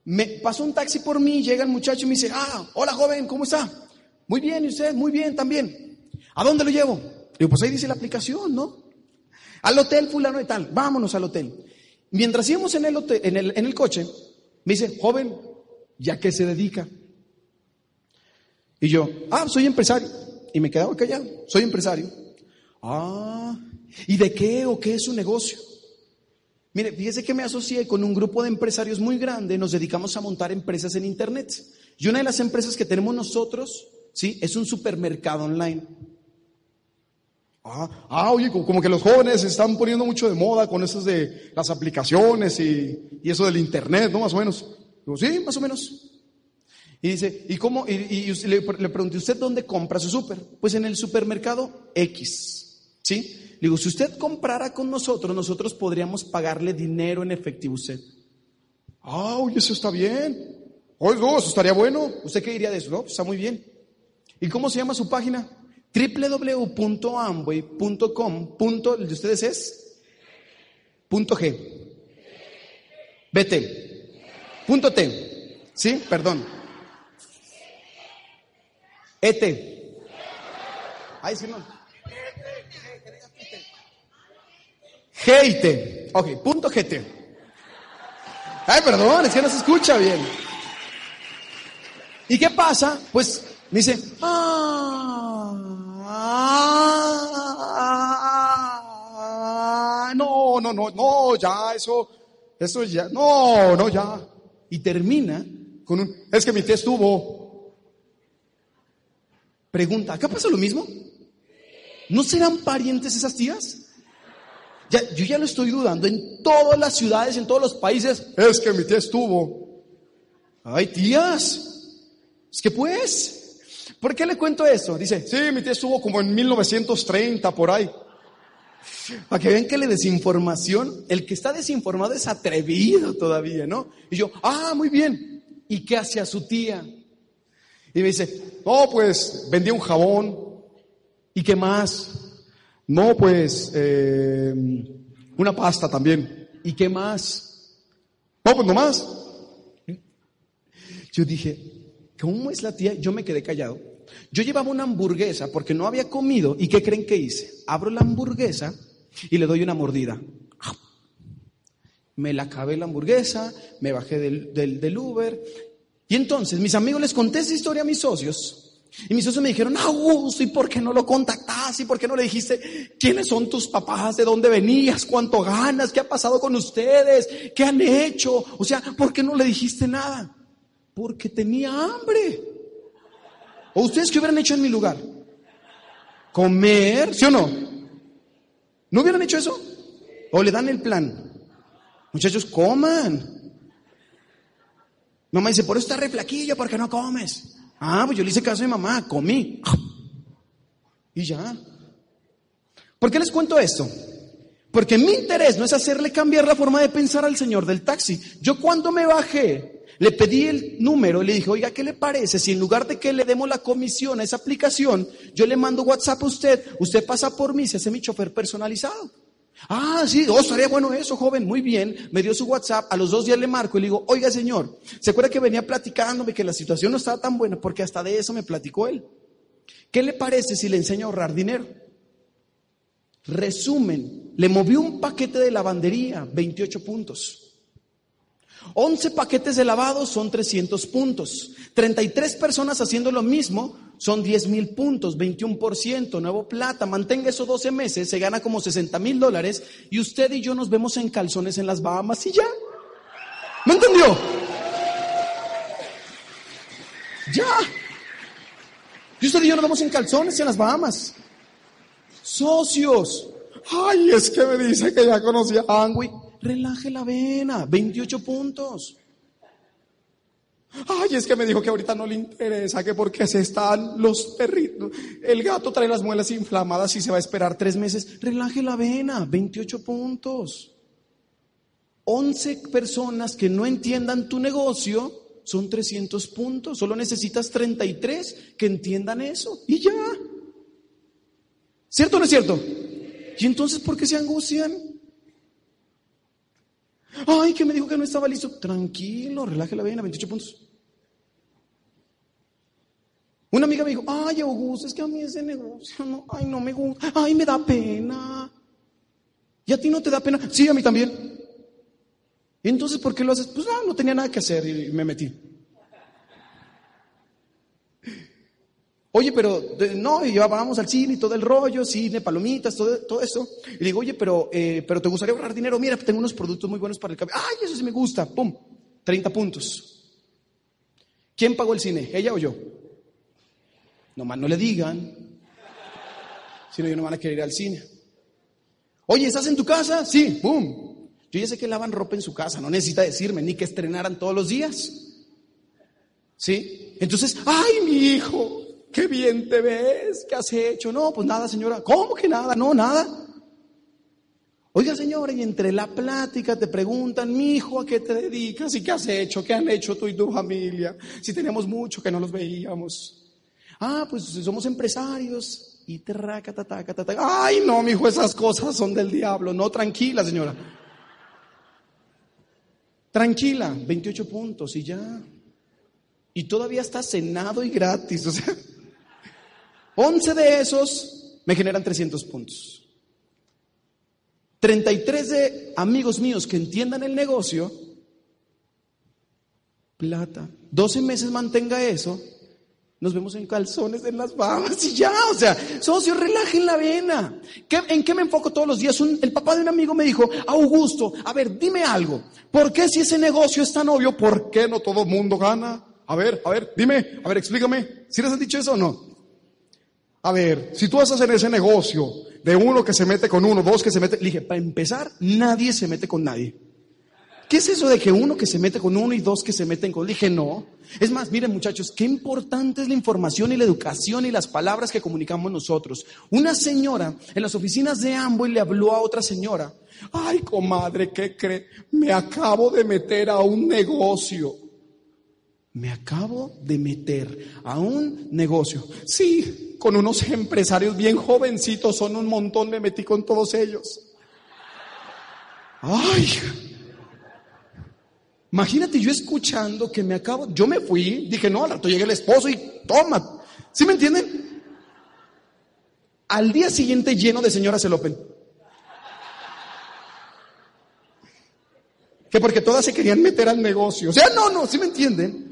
me pasó un taxi por mí, llega el muchacho y me dice, ah, hola joven, ¿cómo está? Muy bien, ¿y usted? Muy bien también. ¿A dónde lo llevo? Digo, pues ahí dice la aplicación, ¿no? Al hotel fulano y tal, vámonos al hotel. Mientras íbamos en el, hotel, en el, en el coche, me dice, joven, ¿ya qué se dedica? Y yo, ah, soy empresario. Y me quedaba callado, soy empresario. Ah, ¿y de qué o qué es su negocio? Mire, fíjese que me asocié con un grupo de empresarios muy grande, nos dedicamos a montar empresas en Internet. Y una de las empresas que tenemos nosotros, ¿sí? Es un supermercado online. Ah, ah oye, como que los jóvenes se están poniendo mucho de moda con esas de las aplicaciones y, eso del Internet, ¿no? Más o menos. Digo, sí, más o menos. Y dice, ¿y cómo? Y, le, le pregunté, ¿usted dónde compra su súper? Pues en el supermercado X, ¿sí? digo, si usted comprara con nosotros, nosotros podríamos pagarle dinero en efectivo a usted. Ah, oye, eso está bien. Oye, no, eso estaría bueno. ¿Usted qué diría de eso? No, pues está muy bien. ¿Y cómo se llama su página? www.amway.com. ¿El de ustedes es? Punto G. Vete. Punto T. ¿Sí? Perdón. ET. Ay, sí, no. GT. Ok, punto GT. Ay, perdón, es que no se escucha bien. ¿Y qué pasa? Pues me dice, ah, no, no, no, no, ya, eso, eso ya, no, no, ya. Y termina con un, es que mi tía estuvo. Pregunta, ¿acá pasa lo mismo? ¿No serán parientes esas tías? yo ya lo estoy dudando. En todas las ciudades, en todos los países, es que mi tía estuvo. Ay, tías. Es que pues, ¿por qué le cuento esto? Dice, sí, mi tía estuvo como en 1930, por ahí. Para que vean que la desinformación, el que está desinformado es atrevido todavía, ¿no? Y yo, ah, muy bien. ¿Y qué hacía su tía? Y me dice, oh, pues vendía un jabón. ¿Y qué más? No, pues eh, una pasta también. ¿Y qué más? No, pues no más. Yo dije, ¿cómo es la tía? Yo me quedé callado. Yo llevaba una hamburguesa porque no había comido. ¿Y qué creen que hice? Abro la hamburguesa y le doy una mordida. Me la acabé la hamburguesa, me bajé del, Uber. Y entonces mis amigos les conté esa historia a mis socios. Y mis socios me dijeron, Augusto, ¿y por qué no lo contactaste? ¿Y por qué no le dijiste quiénes son tus papás? ¿De dónde venías? ¿Cuánto ganas? ¿Qué ha pasado con ustedes? ¿Qué han hecho? O sea, ¿por qué no le dijiste nada? Porque tenía hambre. ¿O ustedes qué hubieran hecho en mi lugar? ¿Comer? ¿Sí o no? ¿No hubieran hecho eso? ¿O le dan el plan? Muchachos, coman. Mamá dice, por eso está reflaquillo, porque no comes. Ah, pues yo le hice caso a mi mamá, comí. Y ya. ¿Por qué les cuento esto? Porque mi interés no es hacerle cambiar la forma de pensar al señor del taxi. Yo cuando me bajé, le pedí el número y le dije, oiga, ¿qué le parece si en lugar de que le demos la comisión a esa aplicación, yo le mando WhatsApp a usted, usted pasa por mí se hace mi chofer personalizado? Ah, sí, oh, estaría bueno eso, joven, muy bien. Me dio su WhatsApp, a los dos días le marco y le digo, oiga señor, ¿se acuerda que venía platicándome que la situación no estaba tan buena? Porque hasta de eso me platicó él. ¿Qué le parece si le enseño a ahorrar dinero? Resumen, le movió un paquete de lavandería, 28 puntos. 11 paquetes de lavado son 300 puntos. 33 personas haciendo lo mismo son 10 mil puntos, 21%, nuevo plata. Mantenga eso 12 meses, se gana como 60 mil dólares y usted y yo nos vemos en calzones en las Bahamas y ya. ¿Me entendió? Ya. Y usted y yo nos vemos en calzones en las Bahamas. Socios. Ay, es que me dice que ya conocía a Angui. Relaje la vena, 28 puntos. Ay, es que me dijo que ahorita no le interesa, que porque se están los perritos. El gato trae las muelas inflamadas y se va a esperar tres meses. Relaje la vena, 28 puntos. 11 personas que no entiendan tu negocio son 300 puntos. Solo necesitas 33 que entiendan eso. Y ya. ¿Cierto o no es cierto? ¿Y entonces por qué se angustian? Ay, que me dijo que no estaba listo. Tranquilo, relaje la vena, 28 puntos. Una amiga me dijo, ay, Augusto, es que a mí ese negocio, no, ay, no me gusta, ay, me da pena. ¿Y a ti no te da pena? Sí, a mí también. ¿Y entonces por qué lo haces? Pues no, no tenía nada que hacer y me metí. Oye, pero no, y ya vamos al cine y todo el rollo, cine, palomitas, todo, todo eso. Y le digo, oye, pero, eh, pero ¿te gustaría ahorrar dinero? Mira, tengo unos productos muy buenos para el cabello. Ay, eso sí me gusta. Pum, 30 puntos. ¿Quién pagó el cine? ¿Ella o yo? Nomás no le digan. Si no, yo no van a querer ir al cine. Oye, ¿estás en tu casa? Sí, pum. Yo ya sé que lavan ropa en su casa, no necesita decirme, ni que estrenaran todos los días. ¿Sí? Entonces, ay, mi hijo, qué bien te ves, ¿qué has hecho? No, pues nada, señora. ¿Cómo que nada? No, nada. Oiga, señora, y entre la plática te preguntan, mi hijo, ¿a qué te dedicas? ¿Y qué has hecho? ¿Qué han hecho tú y tu familia? Si tenemos mucho que no los veíamos. Ah, pues somos empresarios. Y te raca, Ay, no, mi hijo, esas cosas son del diablo. No, tranquila, señora. Tranquila, 28 puntos y ya. Y todavía está cenado y gratis. O sea, 11 de esos me generan 300 puntos. 33 de amigos míos que entiendan el negocio, plata. 12 meses mantenga eso, nos vemos en calzones en las babas y ya, o sea, socio, relajen la vena. ¿En qué me enfoco todos los días? el papá de un amigo me dijo, Augusto, a ver, dime algo. ¿Por qué si ese negocio es tan obvio, por qué no todo mundo gana? A ver, a ver, dime, a ver, explícame. ¿Si les han dicho eso o no? A ver, si tú vas a hacer ese negocio de uno que se mete con uno, dos que se mete, le dije, para empezar, nadie se mete con nadie. ¿Qué es eso de que uno que se mete con uno y dos que se meten con? Le dije, no. Es más, miren muchachos, qué importante es la información y la educación y las palabras que comunicamos nosotros. Una señora en las oficinas de Amboy le habló a otra señora. Ay, comadre, ¿qué cree? Me acabo de meter a un negocio. Me acabo de meter a un negocio. Sí, con unos empresarios bien jovencitos, son un montón, me metí con todos ellos. Ay, imagínate yo escuchando que me acabo, yo me fui, dije, no, al rato llegue el esposo y toma. ¿Sí me entienden? Al día siguiente lleno de señoras Open. Que porque todas se querían meter al negocio. O sea, no, no, ¿sí me entienden?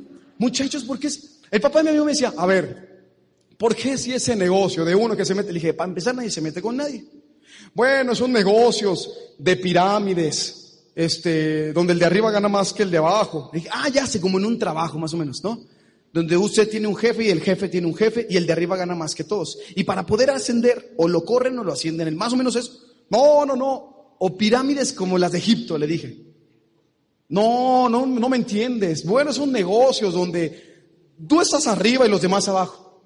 Muchachos, ¿por qué es? El papá de mi amigo me decía, a ver, ¿por qué si ese negocio de uno que se mete? Le dije, para empezar nadie se mete con nadie. Bueno, son negocios de pirámides, este, donde el de arriba gana más que el de abajo. Le dije, ah, ya sé, como en un trabajo más o menos, ¿no? Donde usted tiene un jefe y el jefe tiene un jefe y el de arriba gana más que todos. Y para poder ascender, o lo corren o lo ascienden, más o menos eso. No, no, no. O pirámides como las de Egipto, le dije. No, no, no me entiendes. Bueno, son negocios donde tú estás arriba y los demás abajo.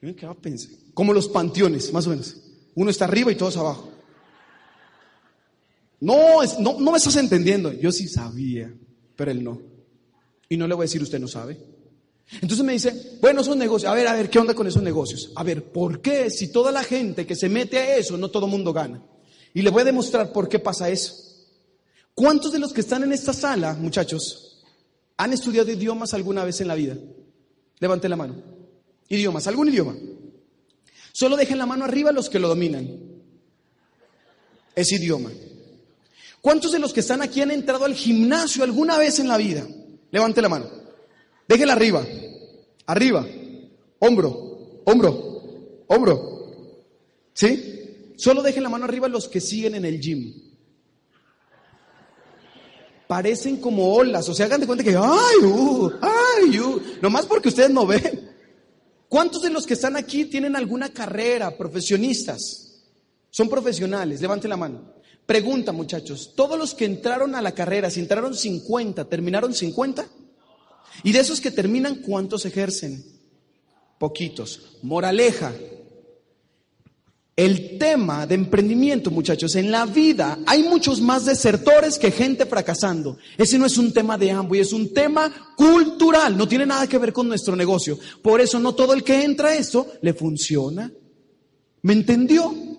Yo me como los panteones, más o menos. Uno está arriba y todos abajo. No, no, me estás entendiendo. Yo sí sabía, pero él no. Y no le voy a decir, usted no sabe. Entonces me dice, bueno, son negocios. A ver, a ver, ¿qué onda con esos negocios? A ver, ¿por qué si toda la gente que se mete a eso, no todo mundo gana? Y le voy a demostrar por qué pasa eso. ¿Cuántos de los que están en esta sala, muchachos, han estudiado idiomas alguna vez en la vida? Levante la mano. Idiomas, algún idioma. Solo dejen la mano arriba los que lo dominan. Es idioma. ¿Cuántos de los que están aquí han entrado al gimnasio alguna vez en la vida? Levante la mano. Déjela arriba. Arriba. Hombro. Hombro. Hombro. ¿Sí? Solo dejen la mano arriba los que siguen en el gym parecen como olas. O sea, hagan de cuenta que, ay, uh, ay, uh, nomás porque ustedes no ven. ¿Cuántos de los que están aquí tienen alguna carrera, profesionistas? Son profesionales, levanten la mano. Pregunta, muchachos, ¿todos los que entraron a la carrera, si entraron 50, terminaron 50? Y de esos que terminan, ¿cuántos ejercen? Poquitos. Moraleja. El tema de emprendimiento, muchachos, en la vida hay muchos más desertores que gente fracasando. Ese no es un tema de y es un tema cultural, no tiene nada que ver con nuestro negocio. Por eso no todo el que entra a esto le funciona. ¿Me entendió?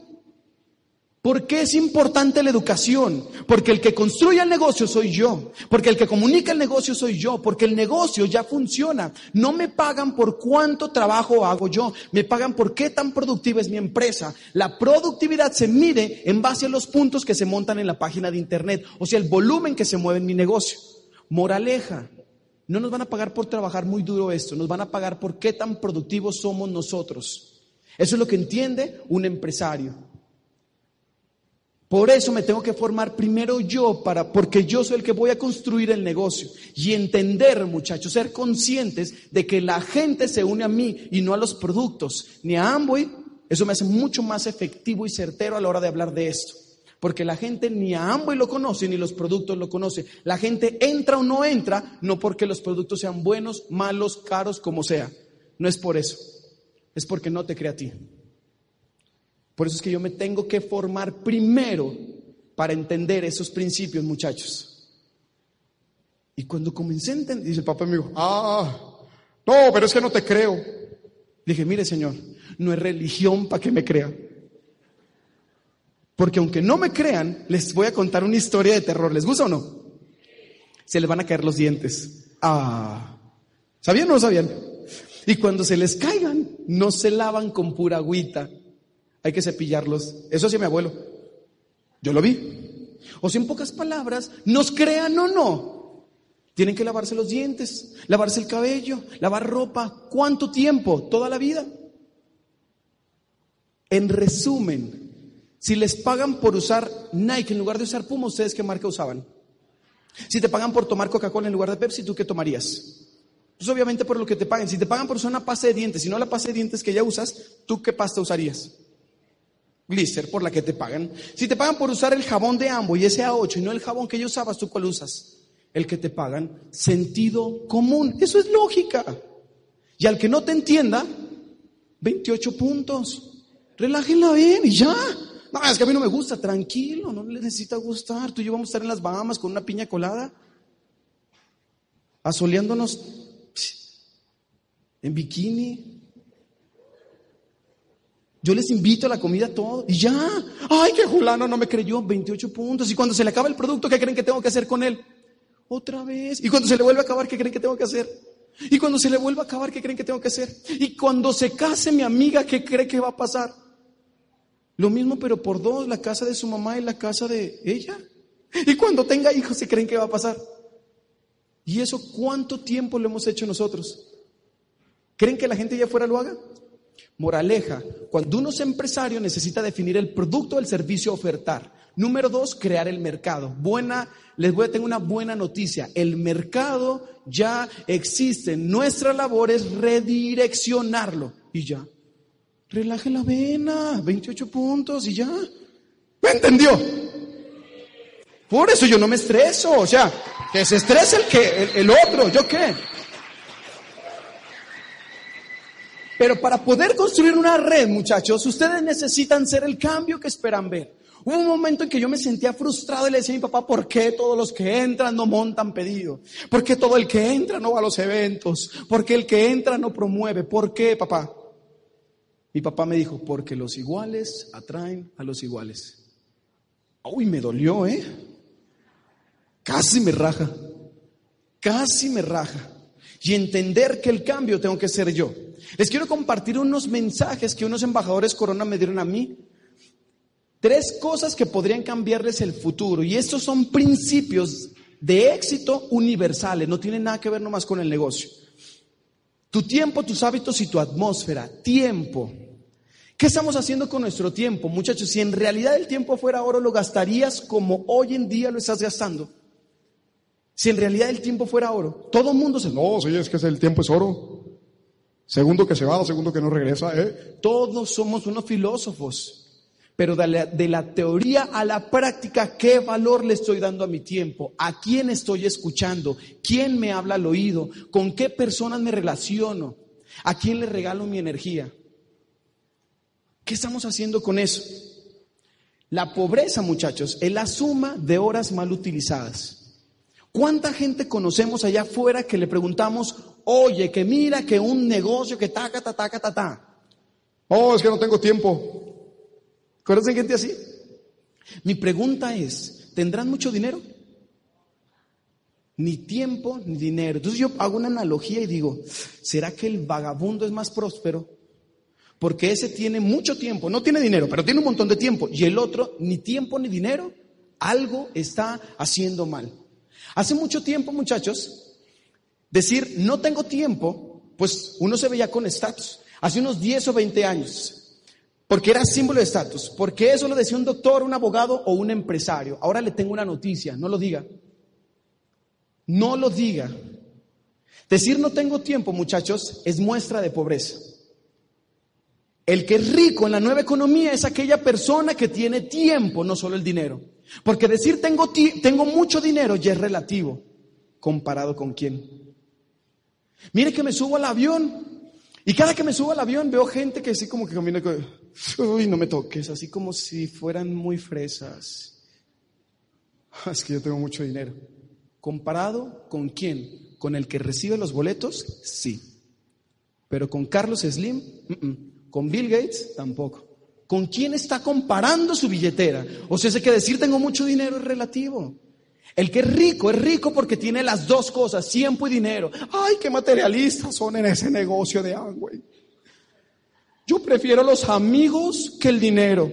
¿Por qué es importante la educación? Porque el que construye el negocio soy yo, porque el que comunica el negocio soy yo, porque el negocio ya funciona. No me pagan por cuánto trabajo hago yo, me pagan por qué tan productiva es mi empresa. La productividad se mide en base a los puntos que se montan en la página de internet, o sea, el volumen que se mueve en mi negocio. Moraleja, no nos van a pagar por trabajar muy duro esto, nos van a pagar por qué tan productivos somos nosotros. Eso es lo que entiende un empresario. Por eso me tengo que formar primero yo para porque yo soy el que voy a construir el negocio y entender, muchachos, ser conscientes de que la gente se une a mí y no a los productos, ni a Amway. Eso me hace mucho más efectivo y certero a la hora de hablar de esto. Porque la gente ni a Amway lo conoce ni los productos lo conoce. La gente entra o no entra no porque los productos sean buenos, malos, caros, como sea. No es por eso. Es porque no te crea a ti. Por eso es que yo me tengo que formar primero para entender esos principios, muchachos. Y cuando comencé a entender, dice el papá me dijo, ah, no, pero es que no te creo. Dije, mire señor, no es religión para que me crean. Porque aunque no me crean, les voy a contar una historia de terror. ¿Les gusta o no? Se les van a caer los dientes. Ah, ¿sabían o no sabían? Y cuando se les caigan, no se lavan con pura agüita hay que cepillarlos. Eso hacía mi abuelo. Yo lo vi. O sea, en pocas palabras, nos crean o no, tienen que lavarse los dientes, lavarse el cabello, lavar ropa. ¿Cuánto tiempo? Toda la vida. En resumen, si les pagan por usar Nike en lugar de usar Puma, ¿ustedes qué marca usaban? Si te pagan por tomar Coca-Cola en lugar de Pepsi, ¿tú qué tomarías? Pues obviamente por lo que te paguen. Si te pagan por usar una pasta de dientes, si no la pasta de dientes que ya usas, ¿tú qué pasta usarías? Glister por la que te pagan. Si te pagan por usar el jabón de Ambo y ese A8 y no el jabón que yo usabas, ¿tú cuál usas? El que te pagan. Sentido común. Eso es lógica. Y al que no te entienda, 28 puntos. Relájenla bien y ya. No, es que a mí no me gusta. Tranquilo, no le necesita gustar. Tú y yo vamos a estar en las Bahamas con una piña colada. Asoleándonos en bikini. Yo les invito a la comida todo y ya. Ay, que Julano no me creyó 28 puntos. Y cuando se le acaba el producto, ¿qué creen que tengo que hacer con él? Otra vez. Y cuando se le vuelve a acabar, ¿qué creen que tengo que hacer? Y cuando se le vuelve a acabar, ¿qué creen que tengo que hacer? Y cuando se case mi amiga, ¿qué cree que va a pasar? Lo mismo, pero por dos, la casa de su mamá y la casa de ella. Y cuando tenga hijos, ¿se creen que va a pasar? ¿Y eso cuánto tiempo lo hemos hecho nosotros? ¿Creen que la gente ya fuera lo haga? Moraleja, cuando uno es empresario necesita definir el producto o el servicio a ofertar. Número dos, crear el mercado. Buena, les voy a tener una buena noticia. El mercado ya existe. Nuestra labor es redireccionarlo. Y ya. Relaje la vena, 28 puntos y ya. ¿Me entendió? Por eso yo no me estreso. O sea, que se estrese el que, el otro. ¿Yo qué? Pero para poder construir una red, muchachos, ustedes necesitan ser el cambio que esperan ver. Hubo un momento en que yo me sentía frustrado y le decía a mi papá, ¿por qué todos los que entran no montan pedido? ¿Por qué todo el que entra no va a los eventos? ¿Por qué el que entra no promueve? ¿Por qué, papá? Mi papá me dijo, porque los iguales atraen a los iguales. Uy, me dolió, ¿eh? Casi me raja. Casi me raja. Y entender que el cambio tengo que ser yo. Les quiero compartir unos mensajes que unos embajadores Corona me dieron a mí. Tres cosas que podrían cambiarles el futuro. Y estos son principios de éxito universales. No tienen nada que ver nomás con el negocio. Tu tiempo, tus hábitos y tu atmósfera. Tiempo. ¿Qué estamos haciendo con nuestro tiempo, muchachos? Si en realidad el tiempo fuera oro, lo gastarías como hoy en día lo estás gastando. Si en realidad el tiempo fuera oro, todo el mundo se, no, sí, es que el tiempo es oro. Segundo que se va, segundo que no regresa. ¿eh? Todos somos unos filósofos. Pero de la, de la, teoría a la práctica, ¿qué valor le estoy dando a mi tiempo? ¿A quién estoy escuchando? ¿Quién me habla al oído? ¿Con qué personas me relaciono? ¿A quién le regalo mi energía? ¿Qué estamos haciendo con eso? La pobreza, muchachos, es la suma de horas mal utilizadas. ¿Cuánta gente conocemos allá afuera que le preguntamos, oye, que mira, que un negocio, que taca, ta, taca, ta, ta? Oh, es que no tengo tiempo. ¿Conocen gente así? Mi pregunta es, ¿tendrán mucho dinero? Ni tiempo ni dinero. Entonces yo hago una analogía y digo, ¿será que el vagabundo es más próspero? Porque ese tiene mucho tiempo, no tiene dinero, pero tiene un montón de tiempo. Y el otro, ni tiempo ni dinero, algo está haciendo mal. Hace mucho tiempo, muchachos, decir no tengo tiempo, pues uno se veía con estatus. Hace unos 10 o 20 años, porque era símbolo de estatus. Porque eso lo decía un doctor, un abogado o un empresario. Ahora le tengo una noticia, no lo diga. No lo diga. Decir no tengo tiempo, muchachos, es muestra de pobreza. El que es rico en la nueva economía es aquella persona que tiene tiempo, no solo el dinero. Porque decir tengo, tengo mucho dinero ya es relativo. ¿Comparado con quién? Mire que me subo al avión y cada que me subo al avión veo gente que así como que camina, uy, no me toques, así como si fueran muy fresas. Es que yo tengo mucho dinero. ¿Comparado con quién? ¿Con el que recibe los boletos? Sí. Pero con Carlos Slim, con Bill Gates, tampoco. ¿Con quién está comparando su billetera? O sea, sé que decir tengo mucho dinero es relativo. El que es rico es rico porque tiene las dos cosas, tiempo y dinero. Ay, qué materialistas son en ese negocio de Amway. Yo prefiero los amigos que el dinero.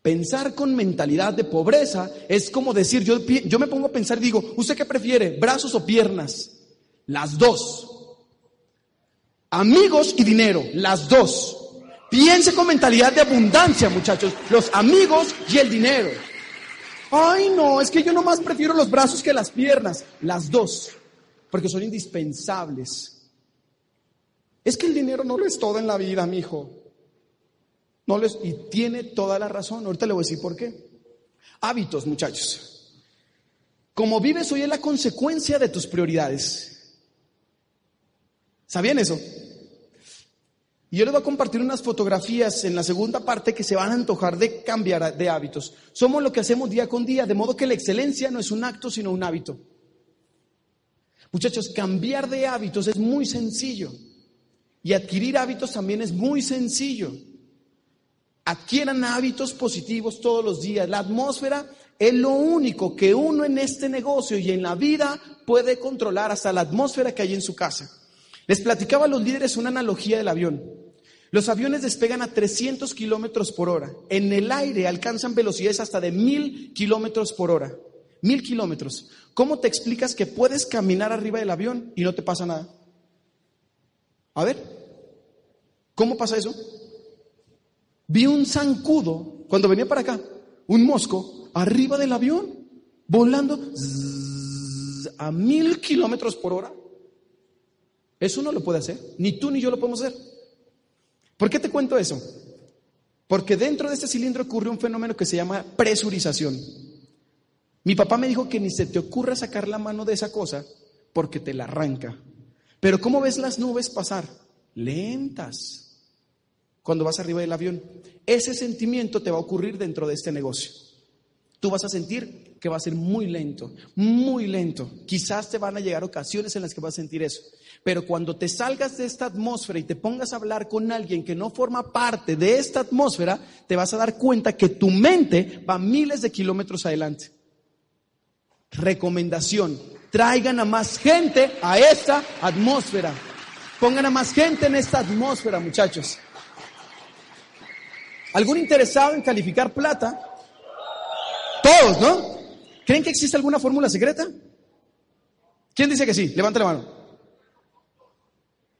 Pensar con mentalidad de pobreza es como decir, yo, yo me pongo a pensar y digo, ¿usted qué prefiere? ¿Brazos o piernas? Las dos. Amigos y dinero, las dos. Piense con mentalidad de abundancia, muchachos. Los amigos y el dinero. Ay, no, es que yo nomás prefiero los brazos que las piernas. Las dos. Porque son indispensables. Es que el dinero no lo es todo en la vida, mi hijo. No les, y tiene toda la razón. Ahorita le voy a decir por qué. Hábitos, muchachos. Como vives hoy es la consecuencia de tus prioridades. ¿Sabían eso? Y yo les voy a compartir unas fotografías en la segunda parte que se van a antojar de cambiar de hábitos. Somos lo que hacemos día con día, de modo que la excelencia no es un acto, sino un hábito. Muchachos, cambiar de hábitos es muy sencillo. Y adquirir hábitos también es muy sencillo. Adquieran hábitos positivos todos los días. La atmósfera es lo único que uno en este negocio y en la vida puede controlar hasta la atmósfera que hay en su casa. Les platicaba a los líderes una analogía del avión. Los aviones despegan a 300 kilómetros por hora. En el aire alcanzan velocidades hasta de mil kilómetros por hora. Mil kilómetros. ¿Cómo te explicas que puedes caminar arriba del avión y no te pasa nada? A ver, ¿cómo pasa eso? Vi un zancudo cuando venía para acá, un mosco, arriba del avión, volando a mil kilómetros por hora. Eso no lo puede hacer, ni tú ni yo lo podemos hacer. ¿Por qué te cuento eso? Porque dentro de este cilindro ocurre un fenómeno que se llama presurización. Mi papá me dijo que ni se te ocurra sacar la mano de esa cosa porque te la arranca. Pero ¿cómo ves las nubes pasar? Lentas cuando vas arriba del avión. Ese sentimiento te va a ocurrir dentro de este negocio. Tú vas a sentir que va a ser muy lento, muy lento. Quizás te van a llegar ocasiones en las que vas a sentir eso. Pero cuando te salgas de esta atmósfera y te pongas a hablar con alguien que no forma parte de esta atmósfera, te vas a dar cuenta que tu mente va miles de kilómetros adelante. Recomendación, traigan a más gente a esta atmósfera. Pongan a más gente en esta atmósfera, muchachos. ¿Algún interesado en calificar plata? Todos, ¿no? ¿Creen que existe alguna fórmula secreta? ¿Quién dice que sí? Levanta la mano.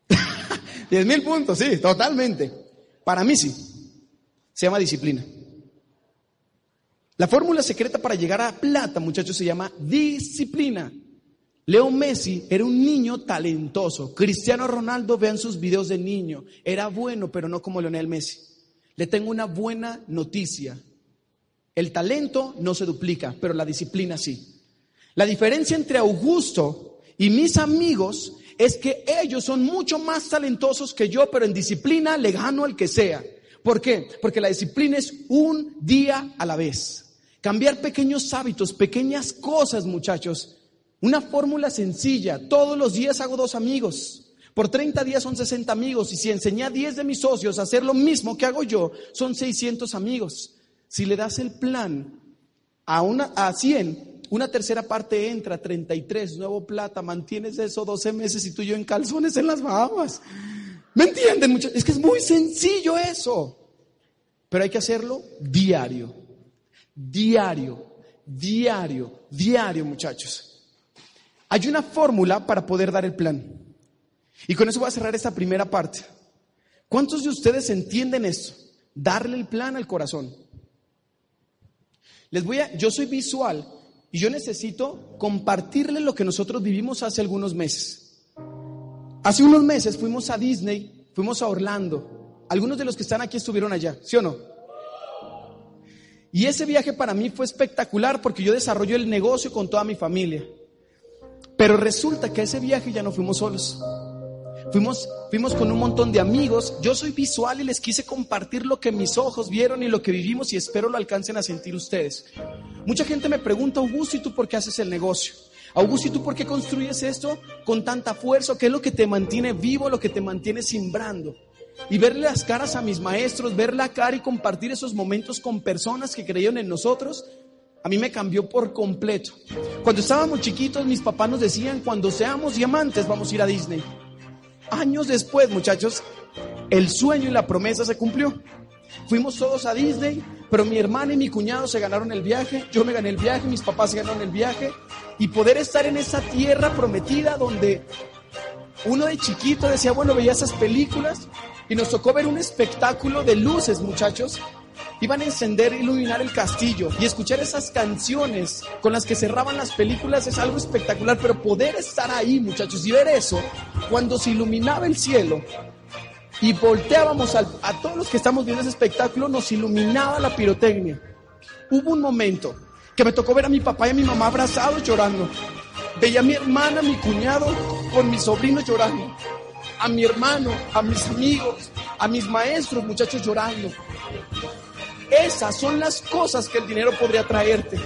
Diez mil puntos, sí, totalmente. Para mí sí. Se llama disciplina. La fórmula secreta para llegar a plata, muchachos, se llama disciplina. Leo Messi era un niño talentoso. Cristiano Ronaldo, vean sus videos de niño. Era bueno, pero no como Leonel Messi. Le tengo una buena noticia. El talento no se duplica, pero la disciplina sí. La diferencia entre Augusto y mis amigos es que ellos son mucho más talentosos que yo, pero en disciplina le gano al que sea. ¿Por qué? Porque la disciplina es un día a la vez. Cambiar pequeños hábitos, pequeñas cosas, muchachos. Una fórmula sencilla. Todos los días hago dos amigos. Por 30 días son 60 amigos. Y si enseñé a 10 de mis socios a hacer lo mismo que hago yo, son 600 amigos. Si le das el plan a, una, a 100, una tercera parte entra, 33, nuevo plata, mantienes eso 12 meses y tú y yo en calzones en las babas. ¿Me entienden? Muchachos? Es que es muy sencillo eso. Pero hay que hacerlo diario. Diario. Diario. Diario, muchachos. Hay una fórmula para poder dar el plan. Y con eso voy a cerrar esta primera parte. ¿Cuántos de ustedes entienden esto? Darle el plan al corazón. Les voy a, yo soy visual y yo necesito compartirle lo que nosotros vivimos hace algunos meses. Hace unos meses fuimos a Disney, fuimos a Orlando. Algunos de los que están aquí estuvieron allá, ¿sí o no? Y ese viaje para mí fue espectacular porque yo desarrollo el negocio con toda mi familia. Pero resulta que ese viaje ya no fuimos solos. Fuimos, fuimos con un montón de amigos. Yo soy visual y les quise compartir lo que mis ojos vieron y lo que vivimos y espero lo alcancen a sentir ustedes. Mucha gente me pregunta, Augusto, ¿y tú por qué haces el negocio? Augusto, ¿y tú por qué construyes esto con tanta fuerza? ¿Qué es lo que te mantiene vivo, lo que te mantiene simbrando? Y verle las caras a mis maestros, ver la cara y compartir esos momentos con personas que creyeron en nosotros, a mí me cambió por completo. Cuando estábamos chiquitos, mis papás nos decían, cuando seamos diamantes vamos a ir a Disney. Años después, muchachos, el sueño y la promesa se cumplió. Fuimos todos a Disney, pero mi hermana y mi cuñado se ganaron el viaje, yo me gané el viaje, mis papás se ganaron el viaje, y poder estar en esa tierra prometida donde uno de chiquito decía, bueno, veía esas películas y nos tocó ver un espectáculo de luces, muchachos. Iban a encender iluminar el castillo y escuchar esas canciones con las que cerraban las películas es algo espectacular, pero poder estar ahí, muchachos, y ver eso, cuando se iluminaba el cielo y volteábamos a todos los que estamos viendo ese espectáculo, nos iluminaba la pirotecnia. Hubo un momento que me tocó ver a mi papá y a mi mamá abrazados llorando. Veía a mi hermana, a mi cuñado, con mi sobrino llorando. A mi hermano, a mis amigos, a mis maestros, muchachos llorando. Esas son las cosas que el dinero podría traerte.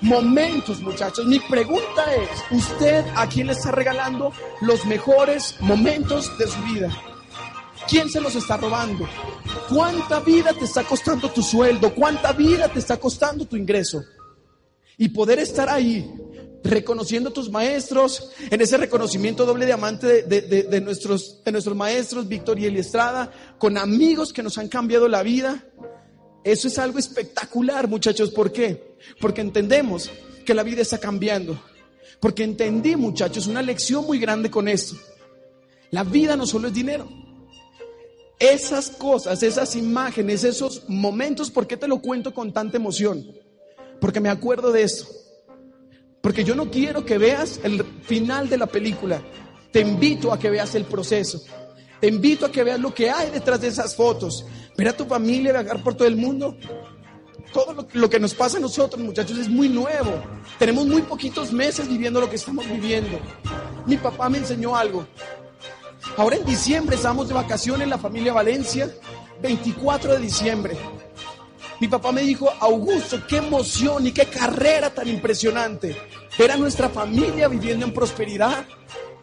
Momentos, muchachos. Mi pregunta es, ¿usted a quién le está regalando los mejores momentos de su vida? ¿Quién se los está robando? ¿Cuánta vida te está costando tu sueldo? ¿Cuánta vida te está costando tu ingreso? Y poder estar ahí reconociendo a tus maestros, en ese reconocimiento doble diamante de, de, nuestros, maestros, Víctor y Estrada, con amigos que nos han cambiado la vida. Eso es algo espectacular, muchachos. ¿Por qué? Porque entendemos que la vida está cambiando. Porque entendí, muchachos, una lección muy grande con esto. La vida no solo es dinero. Esas cosas, esas imágenes, esos momentos, ¿por qué te lo cuento con tanta emoción? Porque me acuerdo de esto. Porque yo no quiero que veas el final de la película. Te invito a que veas el proceso. Te invito a que veas lo que hay detrás de esas fotos. Ver a tu familia viajar por todo el mundo. Todo lo, que nos pasa a nosotros, muchachos, es muy nuevo. Tenemos muy poquitos meses viviendo lo que estamos viviendo. Mi papá me enseñó algo. Ahora en diciembre estamos de vacaciones en la familia Valencia, 24 de diciembre. Mi papá me dijo, Augusto, qué emoción y qué carrera tan impresionante. Ver a nuestra familia viviendo en prosperidad,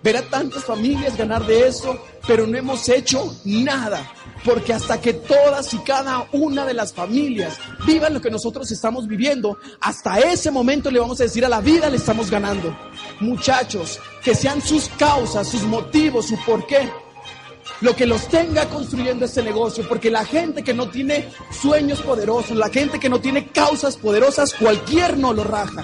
ver a tantas familias ganar de eso, pero no hemos hecho nada. Porque hasta que todas y cada una de las familias vivan lo que nosotros estamos viviendo, hasta ese momento le vamos a decir a la vida le estamos ganando. Muchachos, que sean sus causas, sus motivos, su porqué, lo que los tenga construyendo este negocio, porque la gente que no tiene sueños poderosos, la gente que no tiene causas poderosas, cualquier no lo raja.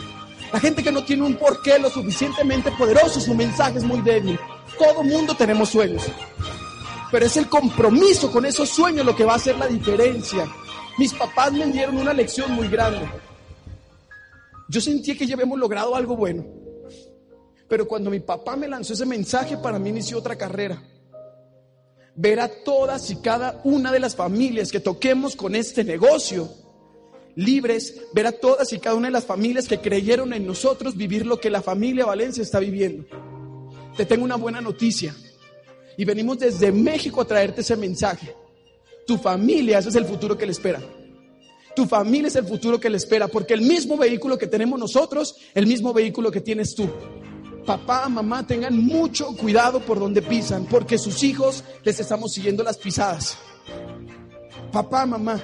La gente que no tiene un porqué lo suficientemente poderoso, su mensaje es muy débil. Todo mundo tenemos sueños, pero es el compromiso con esos sueños lo que va a hacer la diferencia. Mis papás me dieron una lección muy grande. Yo sentí que ya habíamos logrado algo bueno, pero cuando mi papá me lanzó ese mensaje, para mí inició otra carrera ver a todas y cada una de las familias que toquemos con este negocio libres, ver a todas y cada una de las familias que creyeron en nosotros vivir lo que la familia Valencia está viviendo. te tengo una buena noticia. Y venimos desde México a traerte ese mensaje. Tu familia, ese es el futuro que le espera. Tu familia es el futuro que le espera, porque el mismo vehículo que tenemos nosotros, el mismo vehículo que tienes tú. Papá, mamá, tengan mucho cuidado por donde pisan, porque sus hijos les estamos siguiendo las pisadas. Papá, mamá,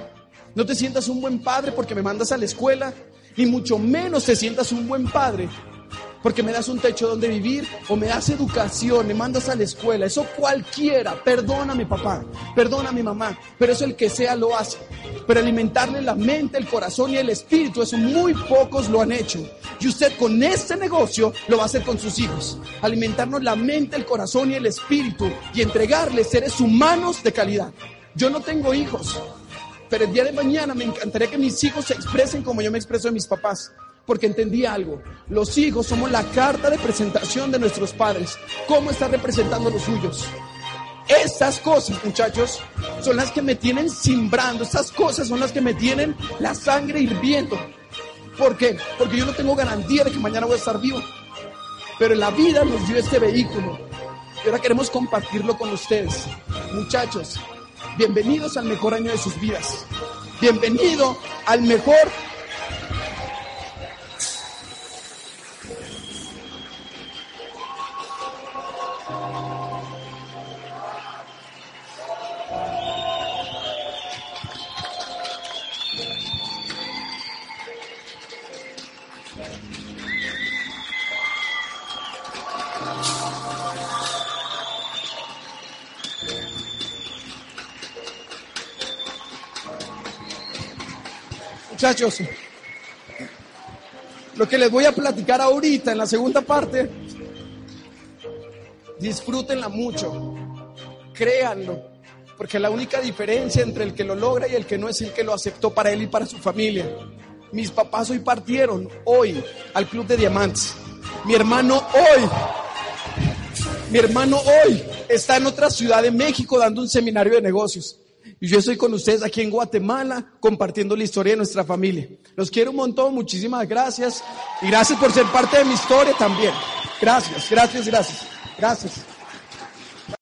no te sientas un buen padre porque me mandas a la escuela, ni mucho menos te sientas un buen padre porque me das un techo donde vivir o me das educación, me mandas a la escuela. Eso cualquiera, perdóname papá, perdóname mamá, pero eso el que sea lo hace. Pero alimentarle la mente, el corazón y el espíritu, eso muy pocos lo han hecho. Y usted con este negocio lo va a hacer con sus hijos. Alimentarnos la mente, el corazón y el espíritu y entregarles seres humanos de calidad. Yo no tengo hijos, pero el día de mañana me encantaría que mis hijos se expresen como yo me expreso de mis papás porque entendí algo. Los hijos somos la carta de presentación de nuestros padres. ¿Cómo está representando los suyos? Estas cosas, muchachos, son las que me tienen simbrando. Estas cosas son las que me tienen la sangre hirviendo. ¿Por qué? Porque yo no tengo garantía de que mañana voy a estar vivo. Pero la vida nos dio este vehículo. Y ahora queremos compartirlo con ustedes. Muchachos, bienvenidos al mejor año de sus vidas. Bienvenido al mejor Muchachos, lo que les voy a platicar ahorita en la segunda parte, disfrútenla mucho, créanlo, porque la única diferencia entre el que lo logra y el que no es el que lo aceptó para él y para su familia. Mis papás hoy partieron, hoy, al Club de Diamantes. Mi hermano hoy, mi hermano hoy está en otra ciudad de México dando un seminario de negocios. Y yo estoy con ustedes aquí en Guatemala compartiendo la historia de nuestra familia. Los quiero un montón, muchísimas gracias. Y gracias por ser parte de mi historia también. Gracias, gracias, gracias. Gracias.